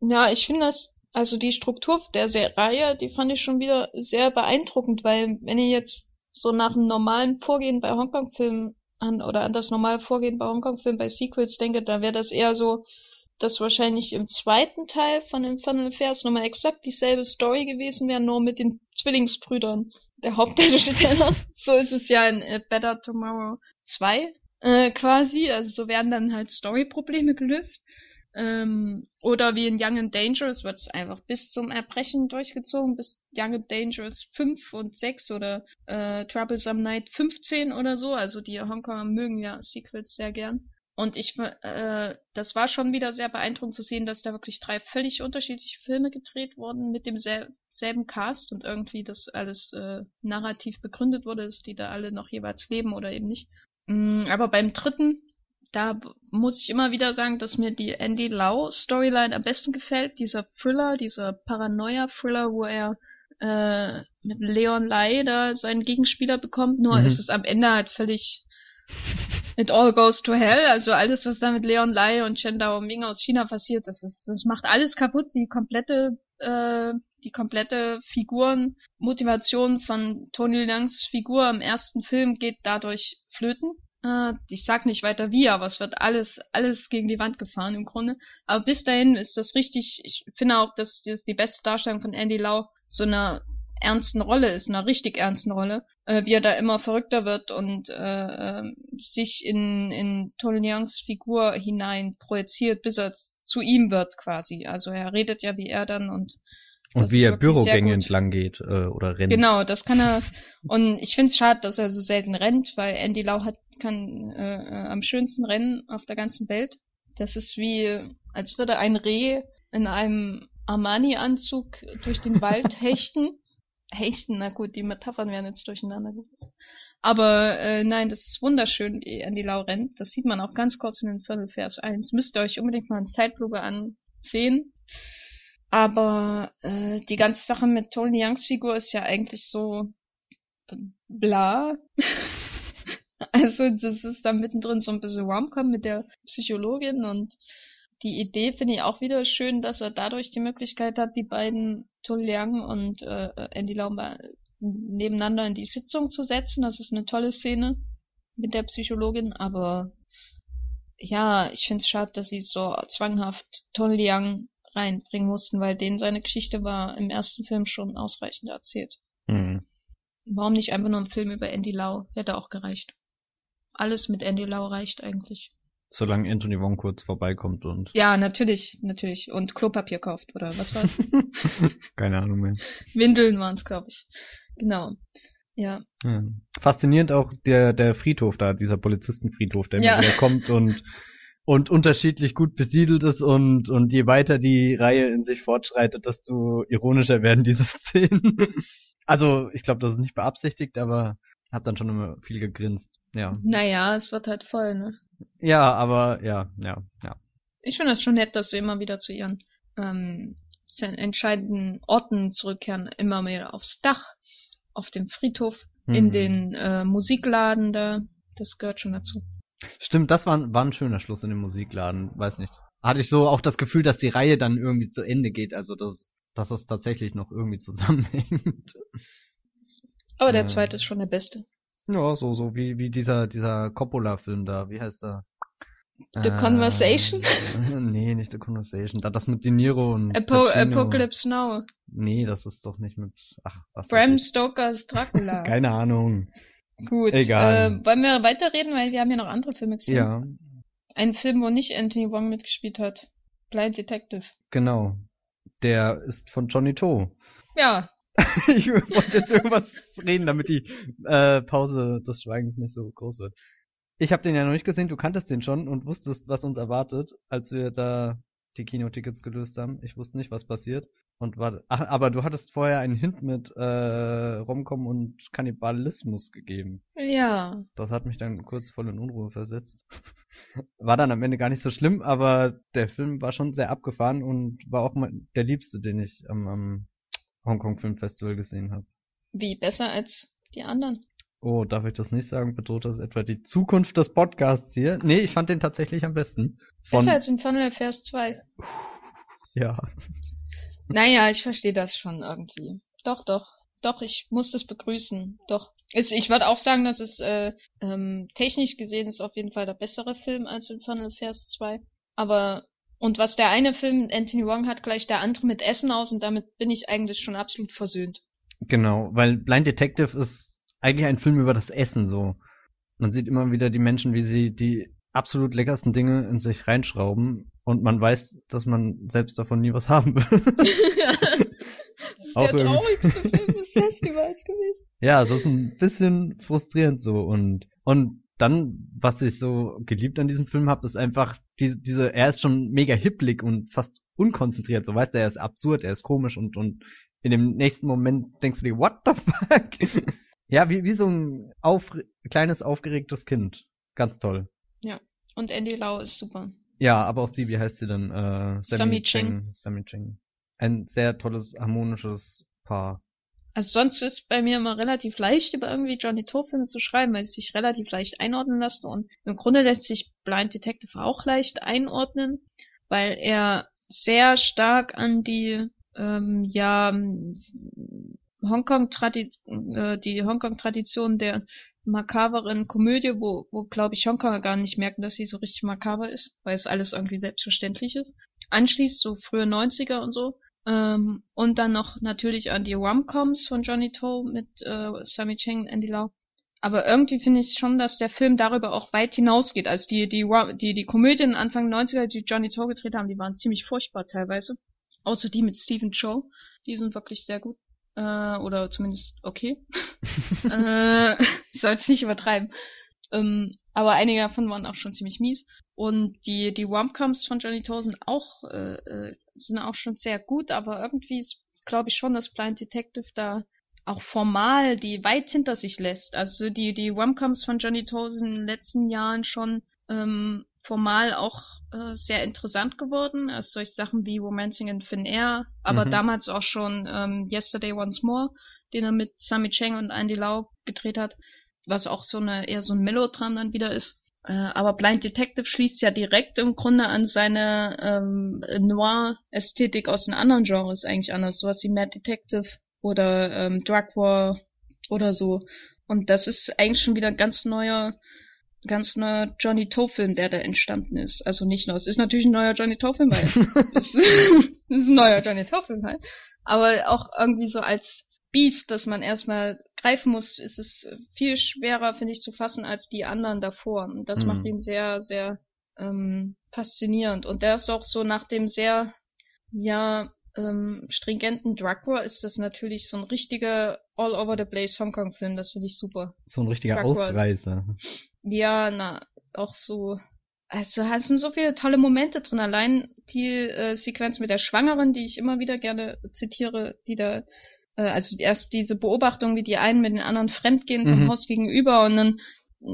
Ja, ich finde das, also die Struktur der Serie, die fand ich schon wieder sehr beeindruckend, weil wenn ihr jetzt so nach einem normalen Vorgehen bei Hongkong-Filmen an oder an das normale Vorgehen bei Hongkong-Filmen bei Sequels denke, dann wäre das eher so, dass wahrscheinlich im zweiten Teil von den Final Affairs nochmal exakt dieselbe Story gewesen wäre, nur mit den Zwillingsbrüdern der Hauptdarsteller. [laughs] so ist es ja in äh, Better Tomorrow 2 äh, quasi. Also so werden dann halt Story-Probleme gelöst. Ähm, oder wie in Young and Dangerous wird es einfach bis zum Erbrechen durchgezogen, bis Young and Dangerous 5 und 6 oder äh, Troublesome Night 15 oder so. Also die Hongkonger mögen ja Sequels sehr gern. Und ich, äh, das war schon wieder sehr beeindruckend zu sehen, dass da wirklich drei völlig unterschiedliche Filme gedreht wurden mit demselben Cast und irgendwie das alles äh, narrativ begründet wurde, dass die da alle noch jeweils leben oder eben nicht. Mm, aber beim dritten, da muss ich immer wieder sagen, dass mir die Andy Lau Storyline am besten gefällt. Dieser Thriller, dieser Paranoia-Thriller, wo er äh, mit Leon Lai da seinen Gegenspieler bekommt, nur Mhm. ist es am Ende halt völlig [laughs] It all goes to hell. Also alles, was da mit Leon Lai und Chen Daoming aus China passiert, das ist, das macht alles kaputt. Die komplette, äh, die komplette Figurenmotivation von Tony Leungs Figur im ersten Film geht dadurch flöten. Äh, ich sag nicht weiter wie, aber es wird alles, alles gegen die Wand gefahren im Grunde. Aber bis dahin ist das richtig, ich finde auch, dass das die beste Darstellung von Andy Lau so einer ernsten Rolle ist, einer richtig ernsten Rolle, äh, wie er da immer verrückter wird und äh, äh, sich in, in Tony Leungs Figur hinein projiziert, bis er zu ihm wird quasi. Also er redet ja wie er dann und Und Das wie er Bürogänge entlang geht äh, oder rennt. Genau, das kann er. Und ich finde es schade, dass er so selten rennt, weil Andy Lau hat, kann äh, äh, am schönsten rennen auf der ganzen Welt. Das ist wie, als würde ein Reh in einem Armani-Anzug durch den Wald [laughs] hechten. Hechten, na gut, die Metaphern werden jetzt durcheinander. gebracht. Aber äh, nein, das ist wunderschön, Andy Lau rennt. Das sieht man auch ganz kurz in den Viertel Vers 1. Müsst ihr euch unbedingt mal eine Zeitlupe ansehen. Aber äh, die ganze Sache mit Tony Youngs Figur ist ja eigentlich so bla. [laughs] also das ist da mittendrin so ein bisschen Romcom mit der Psychologin und die Idee finde ich auch wieder schön, dass er dadurch die Möglichkeit hat, die beiden Young und äh, Andy Lau mal nebeneinander in die Sitzung zu setzen. Das ist eine tolle Szene. mit der Psychologin, aber ja, ich finde es schade, dass sie so zwanghaft Young reinbringen mussten, weil denen seine Geschichte war im ersten Film schon ausreichend erzählt. Mhm. Warum nicht einfach nur ein Film über Andy Lau? Hätte auch gereicht. Alles mit Andy Lau reicht eigentlich. Solange Anthony Wong kurz vorbeikommt und. Ja, natürlich, natürlich. Und Klopapier kauft, oder was war's? [laughs] Keine Ahnung mehr. Windeln waren's, glaube ich. Genau. Ja. ja. Faszinierend auch der, der Friedhof da, dieser Polizistenfriedhof, der Ja. wieder kommt und, und unterschiedlich gut besiedelt ist und, und je weiter die Reihe in sich fortschreitet, desto ironischer werden diese [laughs] Szenen. Also, ich glaube, das ist nicht beabsichtigt, aber hab dann schon immer viel gegrinst. Ja. Naja, es wird halt voll, ne? Ja, aber ja, ja, ja. Ich finde das schon nett, dass sie immer wieder zu ihren ähm, zu entscheidenden Orten zurückkehren. Immer mehr aufs Dach, auf dem Friedhof, in Mhm. den äh, Musikladen da. Das gehört schon dazu. Stimmt, das war, war ein schöner Schluss in dem Musikladen, weiß nicht. Hatte ich so auch das Gefühl, dass die Reihe dann irgendwie zu Ende geht, also dass, dass es tatsächlich noch irgendwie zusammenhängt. Aber der Ja. zweite ist schon der beste. Ja, so, so wie, wie dieser, dieser Coppola-Film da, wie heißt der? The Conversation? [laughs] Nee, nicht The Conversation. Da das mit De Niro und Apo Pacino. Apocalypse Now. Nee, das ist doch nicht mit, ach, was Bram. Stokers Dracula. [laughs] Keine Ahnung. Gut. Egal. Äh, wollen wir weiterreden, weil wir haben ja noch andere Filme gesehen. Ja, Ein Film, wo nicht Anthony Wong mitgespielt hat. Blind Detective. genau. Der ist von Johnny To. Ja, [laughs] ich wollte jetzt irgendwas reden, damit die äh, Pause des Schweigens nicht so groß wird. Ich habe den ja noch nicht gesehen, du kanntest den schon und wusstest, was uns erwartet, als wir da die Kinotickets gelöst haben. Ich wusste nicht, was passiert. Und war, ach, aber du hattest vorher einen Hint mit äh, Romcom und Kannibalismus gegeben. ja. Das hat mich dann kurz voll in Unruhe versetzt. [laughs] War dann am Ende gar nicht so schlimm, aber der Film war schon sehr abgefahren und war auch mal der liebste, den ich am, am Hongkong Film Festival gesehen habe. Wie besser als die anderen. Oh, darf ich das nicht sagen? Bedroht das etwa die Zukunft des Podcasts hier? Nee, ich fand den tatsächlich am besten. Von, Besser als Infernal Affairs 2. [laughs] ja. Naja, ich verstehe das schon irgendwie. Doch, doch. Doch, ich muss das begrüßen. Doch. Es, ich würde auch sagen, dass es äh, ähm, technisch gesehen ist auf jeden Fall der bessere Film als Infernal Affairs 2. Aber und was der eine Film Anthony Wong hat, gleich der andere mit Essen aus und damit bin ich eigentlich schon absolut versöhnt. Genau, weil Blind Detective ist eigentlich ein Film über das Essen so. Man sieht immer wieder die Menschen, wie sie die absolut leckersten Dinge in sich reinschrauben und man weiß, dass man selbst davon nie was haben will. [laughs] [laughs] das ist Auch der traurigste Film des Festivals gewesen. ja, es ist ein bisschen frustrierend so und und dann, was ich so geliebt an diesem Film habe, ist einfach diese, diese, er ist schon mega hipplig und fast unkonzentriert, so weißt du, er ist absurd, er ist komisch und und in dem nächsten Moment denkst du dir, what the fuck? [laughs] ja, wie wie so ein auf, kleines aufgeregtes Kind, ganz toll. Und Andy Lau ist super. Ja, aber auch sie, wie heißt sie denn? Äh, Sammy Cheng. Sammy Cheng. Ein sehr tolles, harmonisches Paar. Also sonst ist bei mir immer relativ leicht, über irgendwie Johnny To-Filme zu schreiben, weil sie sich relativ leicht einordnen lassen. Und im Grunde lässt sich Blind Detective auch leicht einordnen, weil er sehr stark an die ähm, ja Hongkong äh, die Hongkong Tradition der makaberen Komödie, wo, wo glaube ich Hongkonger gar nicht merken, dass sie so richtig makaber ist, weil es alles irgendwie selbstverständlich ist. Anschließt so frühe 90er und so. Ähm, und dann noch natürlich an die Rom-Coms von Johnny To mit äh, Sammy Cheng und Andy Lau. Aber irgendwie finde ich schon, dass der Film darüber auch weit hinausgeht. Also die, die, die, die Komödien Anfang 90er, die Johnny To gedreht haben, die waren ziemlich furchtbar teilweise. Außer die mit Stephen Chow. Die sind wirklich sehr gut. Äh, oder zumindest okay. [laughs] äh, [laughs] ich soll es nicht übertreiben. Ähm, aber einige davon waren auch schon ziemlich mies. Und die, die Romcoms von Johnny To sind auch, äh, äh, sind auch schon sehr gut, aber irgendwie ist, glaube ich schon, dass Blind Detective da auch formal die weit hinter sich lässt. Also die, die Romcoms von Johnny To sind in den letzten Jahren schon ähm, formal auch äh, sehr interessant geworden. Also solche Sachen wie Romancing in Thin Air, aber Mhm. damals auch schon ähm, Yesterday Once More, den er mit Sammy Cheng und Andy Lau gedreht hat, was auch so eine eher so ein Melodram dann wieder ist. Äh, aber Blind Detective schließt ja direkt im Grunde an seine ähm, Noir-Ästhetik aus den anderen Genres eigentlich an, also sowas wie Mad Detective oder ähm, Drug War oder so. Und das ist eigentlich schon wieder ein ganz neuer, ganz neuer Johnny Toe-Film, der da entstanden ist. Also nicht nur, es ist natürlich ein neuer Johnny Toe-Film, weil [laughs] es ist ein neuer Johnny Toe-Film halt. Aber auch irgendwie so als Biest, das man erstmal greifen muss, ist es viel schwerer, finde ich, zu fassen als die anderen davor. Und das Mhm. macht ihn sehr, sehr ähm, faszinierend. Und der ist auch so nach dem sehr, ja, ähm, stringenten Drug War ist das natürlich so ein richtiger all over the place Hongkong-Film. Das finde ich super. So ein richtiger Drug War. Ausreißer. Ja, na, auch so. Also, es sind so viele tolle Momente drin. Allein die äh, Sequenz mit der Schwangeren, die ich immer wieder gerne zitiere, die da, also erst diese Beobachtung, wie die einen mit den anderen fremdgehen vom Mhm. Haus gegenüber und dann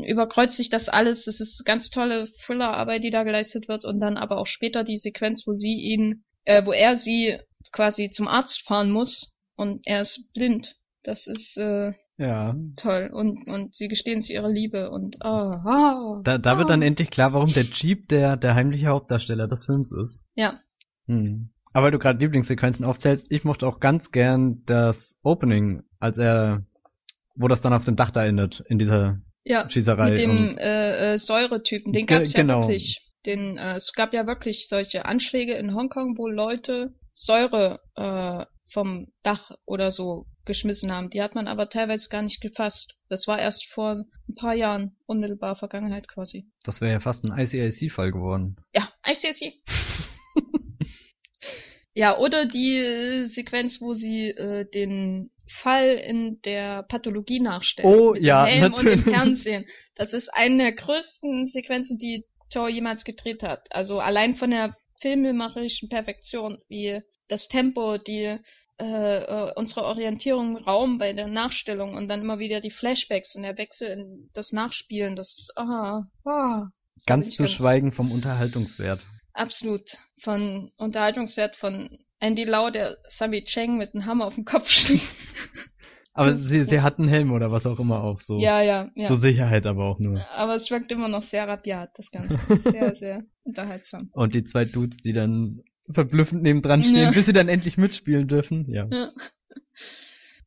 überkreuzt sich das alles. Das ist ganz tolle Thrillerarbeit, die da geleistet wird und dann aber auch später die Sequenz, wo sie ihn, äh, wo er sie quasi zum Arzt fahren muss und er ist blind. Das ist äh, Ja. toll und und sie gestehen zu ihrer Liebe und oh, oh, Da, da wird oh. dann endlich klar, warum der Jeep der, der heimliche Hauptdarsteller des Films ist. ja Hm. Aber weil du gerade Lieblingssequenzen aufzählst, ich mochte auch ganz gern das Opening, als er, wo das dann auf dem Dach da endet, in dieser ja Schießerei. mit dem äh, äh, Säuretypen den gab's ja genau. wirklich den äh, es gab ja wirklich solche Anschläge in Hongkong wo Leute Säure äh, vom Dach oder so geschmissen haben die hat man aber teilweise gar nicht gefasst das war erst vor ein paar Jahren unmittelbar Vergangenheit quasi das wäre ja fast ein ICIC-Fall geworden. Ja, sie. [laughs] ja, oder die äh, Sequenz, wo sie äh, den Fall in der Pathologie nachstellen. Oh, mit ja, dem Helm natürlich. und dem Fernsehen. Das ist eine der größten Sequenzen, die Thor jemals gedreht hat. Also allein von der filmemacherischen Perfektion, wie das Tempo, die äh, äh, unsere Orientierung im Raum bei der Nachstellung und dann immer wieder die Flashbacks und der Wechsel in das Nachspielen, das ist ah, ah, Ganz zu ganz- schweigen vom Unterhaltungswert. Absolut. Von Unterhaltungswert von Andy Lau, der Sami Cheng mit einem Hammer auf den Kopf schlägt. [laughs] Aber sie, sie hat einen Helm oder was auch immer auch so. ja, ja, ja. Zur Sicherheit aber auch nur. Aber es wirkt immer noch sehr rabiat, das Ganze. [laughs] Sehr, sehr unterhaltsam. Und die zwei Dudes, die dann verblüffend nebendran stehen, Ja. bis sie dann endlich mitspielen dürfen. Ja. Ja.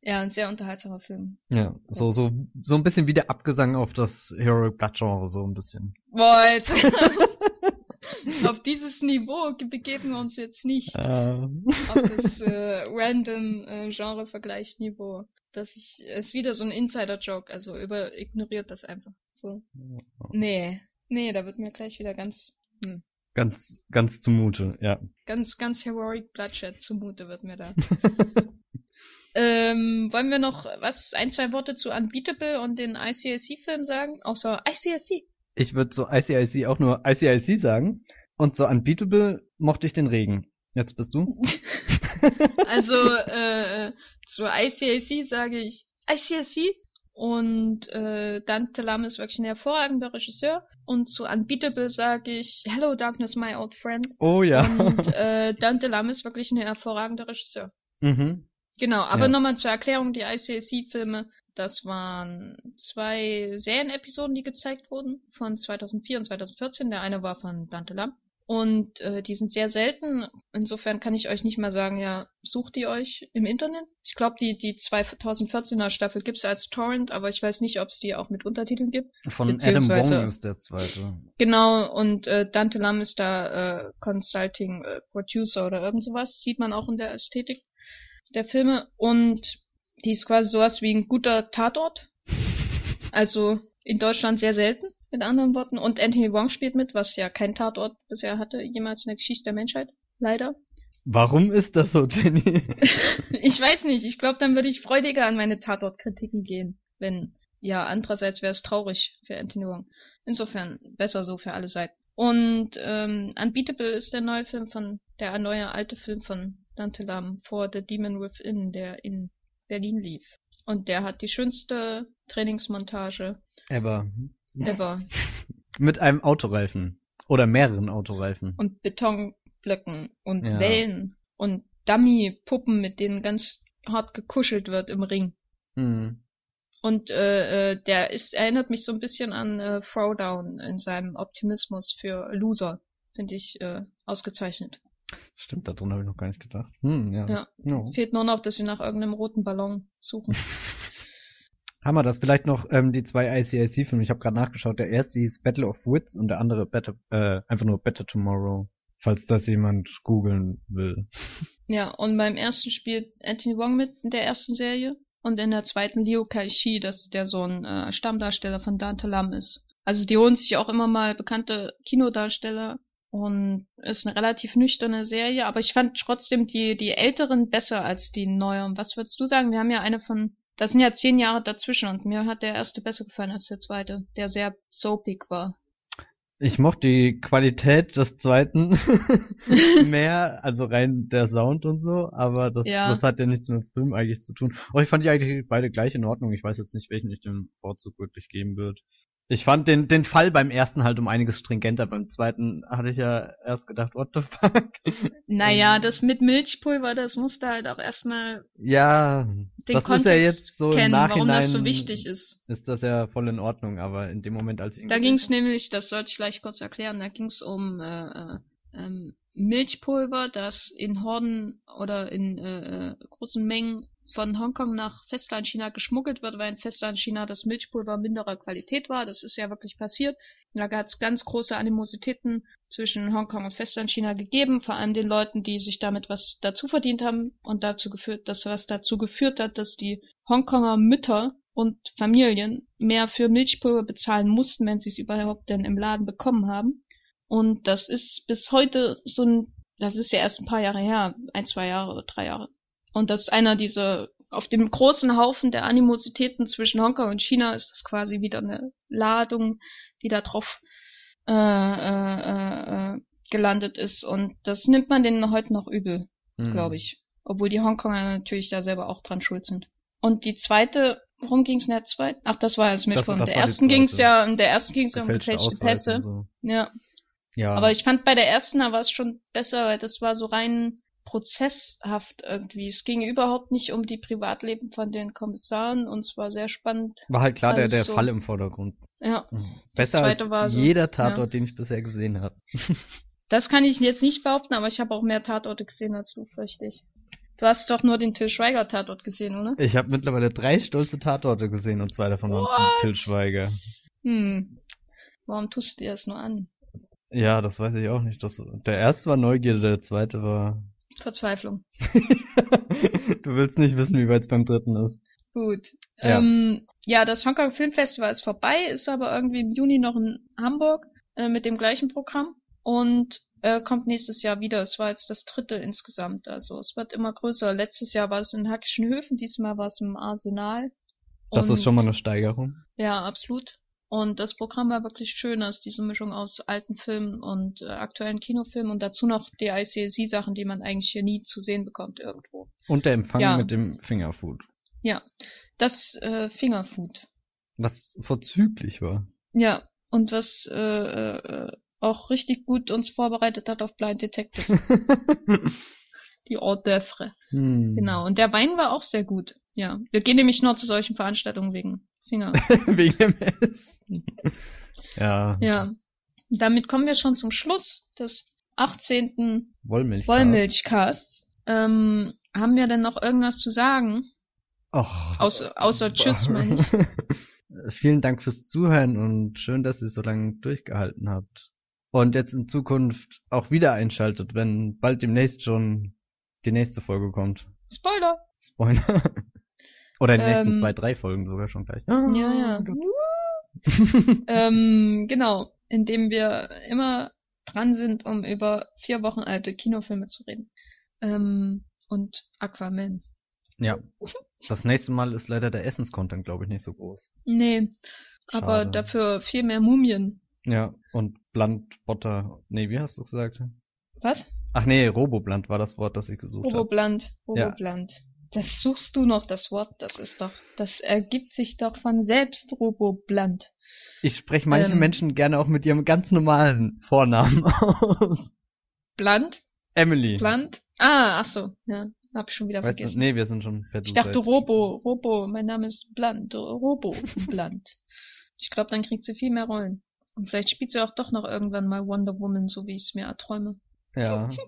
Ja, ein sehr unterhaltsamer Film. Ja, so, so, so ein bisschen wie der Abgesang auf das Heroic Blood Genre, so ein bisschen. Boah, jetzt. [laughs] [laughs] auf dieses Niveau begeben wir uns jetzt nicht. Äh, Auf das äh, random äh, Genre-Vergleich-Niveau. Das ich, ist wieder so ein Insider-Joke, also über, ignoriert das einfach. So. Nee. Nee, da wird mir gleich wieder ganz, ganz, ganz zumute, ja. ganz, ganz heroic Bloodshed zumute wird mir da. [laughs] [laughs] ähm, wollen wir noch was, ein, zwei Worte zu Unbeatable und den ICIC-Film sagen? Außer ICIC. Ich würde zu ICIC auch nur ICIC sagen. Und zu Unbeatable mochte ich den Regen. Jetzt bist du? Also, äh, zu ICIC sage ich ICIC und äh, Dante Lam ist wirklich ein hervorragender Regisseur. Und zu Unbeatable sage ich Hello Darkness, my old friend. Oh ja. Und äh, Dante Lam ist wirklich ein hervorragender Regisseur. mhm. Genau, aber Ja. nochmal zur Erklärung, die ICAC-Filme, das waren zwei Serienepisoden, die gezeigt wurden, von 2004 und 2014. Der eine war von Dante Lam. Und äh, die sind sehr selten. Insofern kann ich euch nicht mal sagen, ja, sucht die euch im Internet. Ich glaube, die, die 2014er Staffel gibt's als Torrent, aber ich weiß nicht, ob es die auch mit Untertiteln gibt. Von Adam Wong ist der zweite. Genau, und äh, Dante Lam ist da äh, Consulting äh, Producer oder irgend sowas. Sieht man auch in der Ästhetik der Filme. Und die ist quasi sowas wie ein guter Tatort. [laughs] Also in Deutschland sehr selten, mit anderen Worten. Und Anthony Wong spielt mit, was ja kein Tatort bisher hatte, jemals in der Geschichte der Menschheit. Leider. Warum ist das so, Jenny? [laughs] Ich weiß nicht, ich glaube, dann würde ich freudiger an meine Tatortkritiken gehen. Wenn, ja, andererseits wäre es traurig für Anthony Wong. Insofern besser so für alle Seiten. Und ähm, Unbeatable ist der neue Film von, der neue alte Film von Dante Lam vor The Demon Within, der in Berlin lief. Und der hat die schönste Trainingsmontage Ever. ever. [laughs] Mit einem Autoreifen. Oder mehreren Autoreifen. und Betonblöcken und Ja. Wellen und Dummy-Puppen, mit denen ganz hart gekuschelt wird im Ring. Hm. Und äh, äh, der ist erinnert mich so ein bisschen an äh, Throwdown in seinem Optimismus für Loser. Finde ich äh, ausgezeichnet. Stimmt, daran habe ich noch gar nicht gedacht. Hm, ja. Ja. Ja. Fehlt nur noch, dass sie nach irgendeinem roten Ballon suchen. [laughs] Haben wir das? Vielleicht noch ähm, die zwei ICIC-Filme. Ich habe gerade nachgeschaut. Der erste hieß Battle of Wits und der andere Better, äh, einfach nur Better Tomorrow. Falls das jemand googeln will. [laughs] Ja, und beim ersten spielt Anthony Wong mit in der ersten Serie und in der zweiten Liu Kai-Shi, das der so ein äh, Stammdarsteller von Dante Lam ist. Also die holen sich auch immer mal bekannte Kinodarsteller und ist eine relativ nüchterne Serie, aber ich fand trotzdem die, die älteren besser als die neueren. Was würdest du sagen? Wir haben ja eine von, das sind ja zehn Jahre dazwischen und mir hat der erste besser gefallen als der zweite, der sehr soapig war. Ich mochte die Qualität des zweiten [laughs] mehr, also rein der Sound und so, aber das, Ja. das hat ja nichts mit dem Film eigentlich zu tun. Aber ich fand die eigentlich beide gleich in Ordnung. Ich weiß jetzt nicht, welchen ich dem Vorzug wirklich geben würde. Ich fand den, den Fall beim ersten halt um einiges stringenter. Beim zweiten hatte ich ja erst gedacht, what the fuck? Naja, das mit Milchpulver, das musste halt auch erstmal Ja, den das Kontext ist ja jetzt so im kennen, Nachhinein. warum das so wichtig ist. Ist das ja voll in Ordnung, aber in dem Moment, als ich ihn Da ging es nämlich, das sollte ich gleich kurz erklären, da ging es um äh, äh, ähm, Milchpulver, das in Horden oder in äh, äh, großen Mengen von Hongkong nach Festlandchina geschmuggelt wird, weil in Festlandchina das Milchpulver minderer Qualität war. Das ist ja wirklich passiert. Da hat es ganz große Animositäten zwischen Hongkong und Festlandchina gegeben, vor allem den Leuten, die sich damit was dazu verdient haben und dazu geführt, dass was dazu geführt hat, dass die Hongkonger Mütter und Familien mehr für Milchpulver bezahlen mussten, wenn sie es überhaupt denn im Laden bekommen haben. Und das ist bis heute so ein, das ist ja erst ein paar Jahre her, ein, zwei Jahre oder drei Jahre. Und das ist einer dieser, auf dem großen Haufen der Animositäten zwischen Hongkong und China ist das quasi wieder eine Ladung, die da drauf äh, äh, äh, gelandet ist. Und das nimmt man denen heute noch übel, Hm. glaube ich. Obwohl die Hongkonger natürlich da selber auch dran schuld sind. Und die zweite, worum ging es in der zweiten? Ach, das war das mit Das- von das der ersten ging es zweite. ja, in der ersten ging es ja um Gefälschte Ausweis Pässe. So. Ja. Ja. Aber ich fand bei der ersten, da war es schon besser, weil das war so rein prozesshaft irgendwie. Es ging überhaupt nicht um die Privatleben von den Kommissaren und es war sehr spannend. war halt klar der, der so. Fall im Vordergrund. Ja, Besser als so- jeder Tatort, ja. den ich bisher gesehen habe. [laughs] das kann ich jetzt nicht behaupten, aber ich habe auch mehr Tatorte gesehen als du, fürchte ich. Du hast doch nur den Till Schweiger Tatort gesehen, oder? Ich habe mittlerweile drei stolze Tatorte gesehen und zwei davon waren von What? Till Schweiger. Hm. Warum tust du dir das nur an? Ja, das weiß ich auch nicht. Das, der erste war Neugierde, der zweite war. Verzweiflung. [laughs] du willst nicht wissen, wie weit es beim dritten ist. Gut. Ja. Ähm, ja, das Hongkong Filmfestival ist vorbei, ist aber irgendwie im Juni noch in Hamburg äh, mit dem gleichen Programm und äh, kommt nächstes Jahr wieder. Es war jetzt das dritte insgesamt, also es wird immer größer. Letztes Jahr war es in Hackischen Höfen, diesmal war es im Arsenal. Das Und- ist schon mal eine Steigerung. Ja, absolut. Und das Programm war wirklich schön, ist diese Mischung aus alten Filmen und äh, aktuellen Kinofilmen und dazu noch die ICSI-Sachen, die man eigentlich hier nie zu sehen bekommt irgendwo. Und der Empfang Ja. mit dem Fingerfood. Ja, das äh, Fingerfood. Was vorzüglich war. Ja, und was äh, äh, auch richtig gut uns vorbereitet hat auf Blind Detective. [laughs] Die Hors d'oeuvre. hm. Genau. Und der Wein war auch sehr gut. Ja. Wir gehen nämlich nur zu solchen Veranstaltungen wegen Finger. [laughs] Wegen dem Essen. Ja. ja. Damit kommen wir schon zum Schluss des 18. Wollmilch. Wollmilchcasts. Ähm, haben wir denn noch irgendwas zu sagen? Och. Außer, außer Tschüss, meine ich. [laughs] Vielen Dank fürs Zuhören und schön, dass ihr so lange durchgehalten habt. Und jetzt in Zukunft auch wieder einschaltet, wenn bald demnächst schon die nächste Folge kommt. Spoiler! Spoiler. [laughs] Oder die nächsten Ähm, zwei, drei Folgen sogar schon gleich. Ja, ja. [laughs] ähm, [laughs] genau. Indem wir immer dran sind, um über vier Wochen alte Kinofilme zu reden. Ähm, und Aquaman. ja. Das nächste Mal ist leider der Essenscontent, glaube ich, nicht so groß. Nee, aber Schade. dafür viel mehr Mumien. Ja, und Blunt Butter. Nee, wie hast du gesagt? Was? Ach nee, Roboblunt war das Wort, das ich gesucht habe. Roboblunt. Ja. Das suchst du noch, das Wort. Das ist doch, das ergibt sich doch von selbst, Roboblunt. Ich spreche manche Ähm. Menschen gerne auch mit ihrem ganz normalen Vornamen [laughs] aus. Blunt? Emily. Blunt? Ah, ach so, ja. Hab ich schon wieder Weißt du, vergessen. nee, wir sind schon per Ich Du dachte seit- Robo, Robo, mein Name ist Blunt, Robo Blunt. Ich glaube, dann kriegt sie viel mehr Rollen. Und vielleicht spielt sie auch doch noch irgendwann mal Wonder Woman, so wie ich es mir erträume. Ja. [laughs]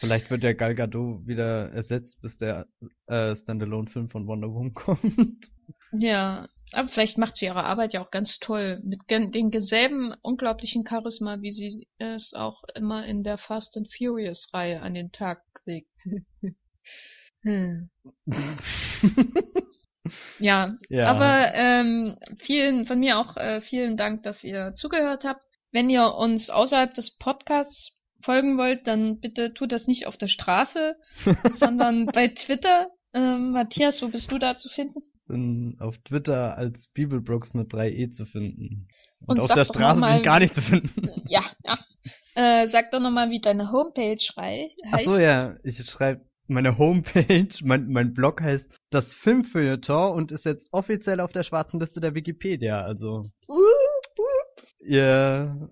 Vielleicht wird der Gal Gadot wieder ersetzt, bis der äh, Standalone-Film von Wonder Woman [laughs] kommt. Ja, aber vielleicht macht sie ihre Arbeit ja auch ganz toll. Mit dem selben unglaublichen Charisma, wie sie es auch immer in der Fast and Furious Reihe an den Tag legt. [laughs] hm. [laughs] Ja, Ja. aber ähm, vielen von mir auch äh, vielen Dank, dass ihr zugehört habt. Wenn ihr uns außerhalb des Podcasts folgen wollt, dann bitte tut das nicht auf der Straße, [laughs] sondern bei Twitter. Ähm, Matthias, wo bist du da zu finden? bin auf Twitter als Bibelbrooks mit 3e zu finden. Und, Und auf der Straße bin mal- ich gar nicht zu finden. [laughs] Ja, ja. Äh, sag doch nochmal, wie deine Homepage heißt. Ach so, ja, ich schreibe meine Homepage, [laughs] mein, mein Blog heißt das Filmfeuilleton und ist jetzt offiziell auf der schwarzen Liste der Wikipedia, also Uh, uh. ihr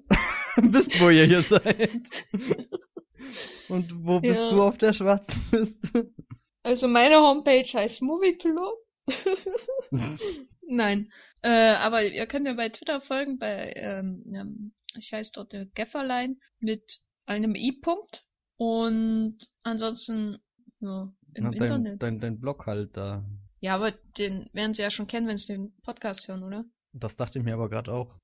[laughs] wisst, wo ihr hier seid. [laughs] Und wo bist Ja. du auf der schwarzen Liste? Also meine Homepage heißt Moviepillow. [laughs] Nein. Äh, aber ihr könnt mir bei Twitter folgen, bei, ähm, ich heiße dort der Gefferlein mit einem i-Punkt. Und ansonsten, ja, im Internet. dein, dein, dein Blog halt da. Ja, aber den werden sie ja schon kennen, wenn sie den Podcast hören, oder? Das dachte ich mir aber gerade auch.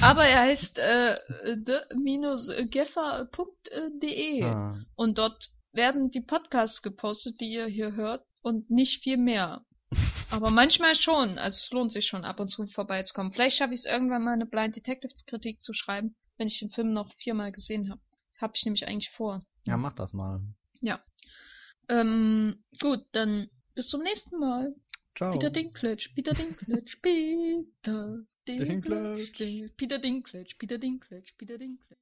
Aber er heißt äh, the-geffer.de. Ah. Und dort werden die Podcasts gepostet, die ihr hier hört und nicht viel mehr. [laughs] Aber manchmal schon. Also es lohnt sich schon ab und zu vorbeizukommen. Vielleicht schaffe ich es irgendwann mal eine Blind Detectives Kritik zu schreiben, wenn ich den Film noch viermal gesehen habe. Habe ich nämlich eigentlich vor. Ja, mach das mal. Ähm, gut, dann bis zum nächsten Mal. Ciao. Peter Dinklage, Peter Dinklage, Peter Dinklage. Peter Dinklage, Peter Dinklage, Peter Dinklage.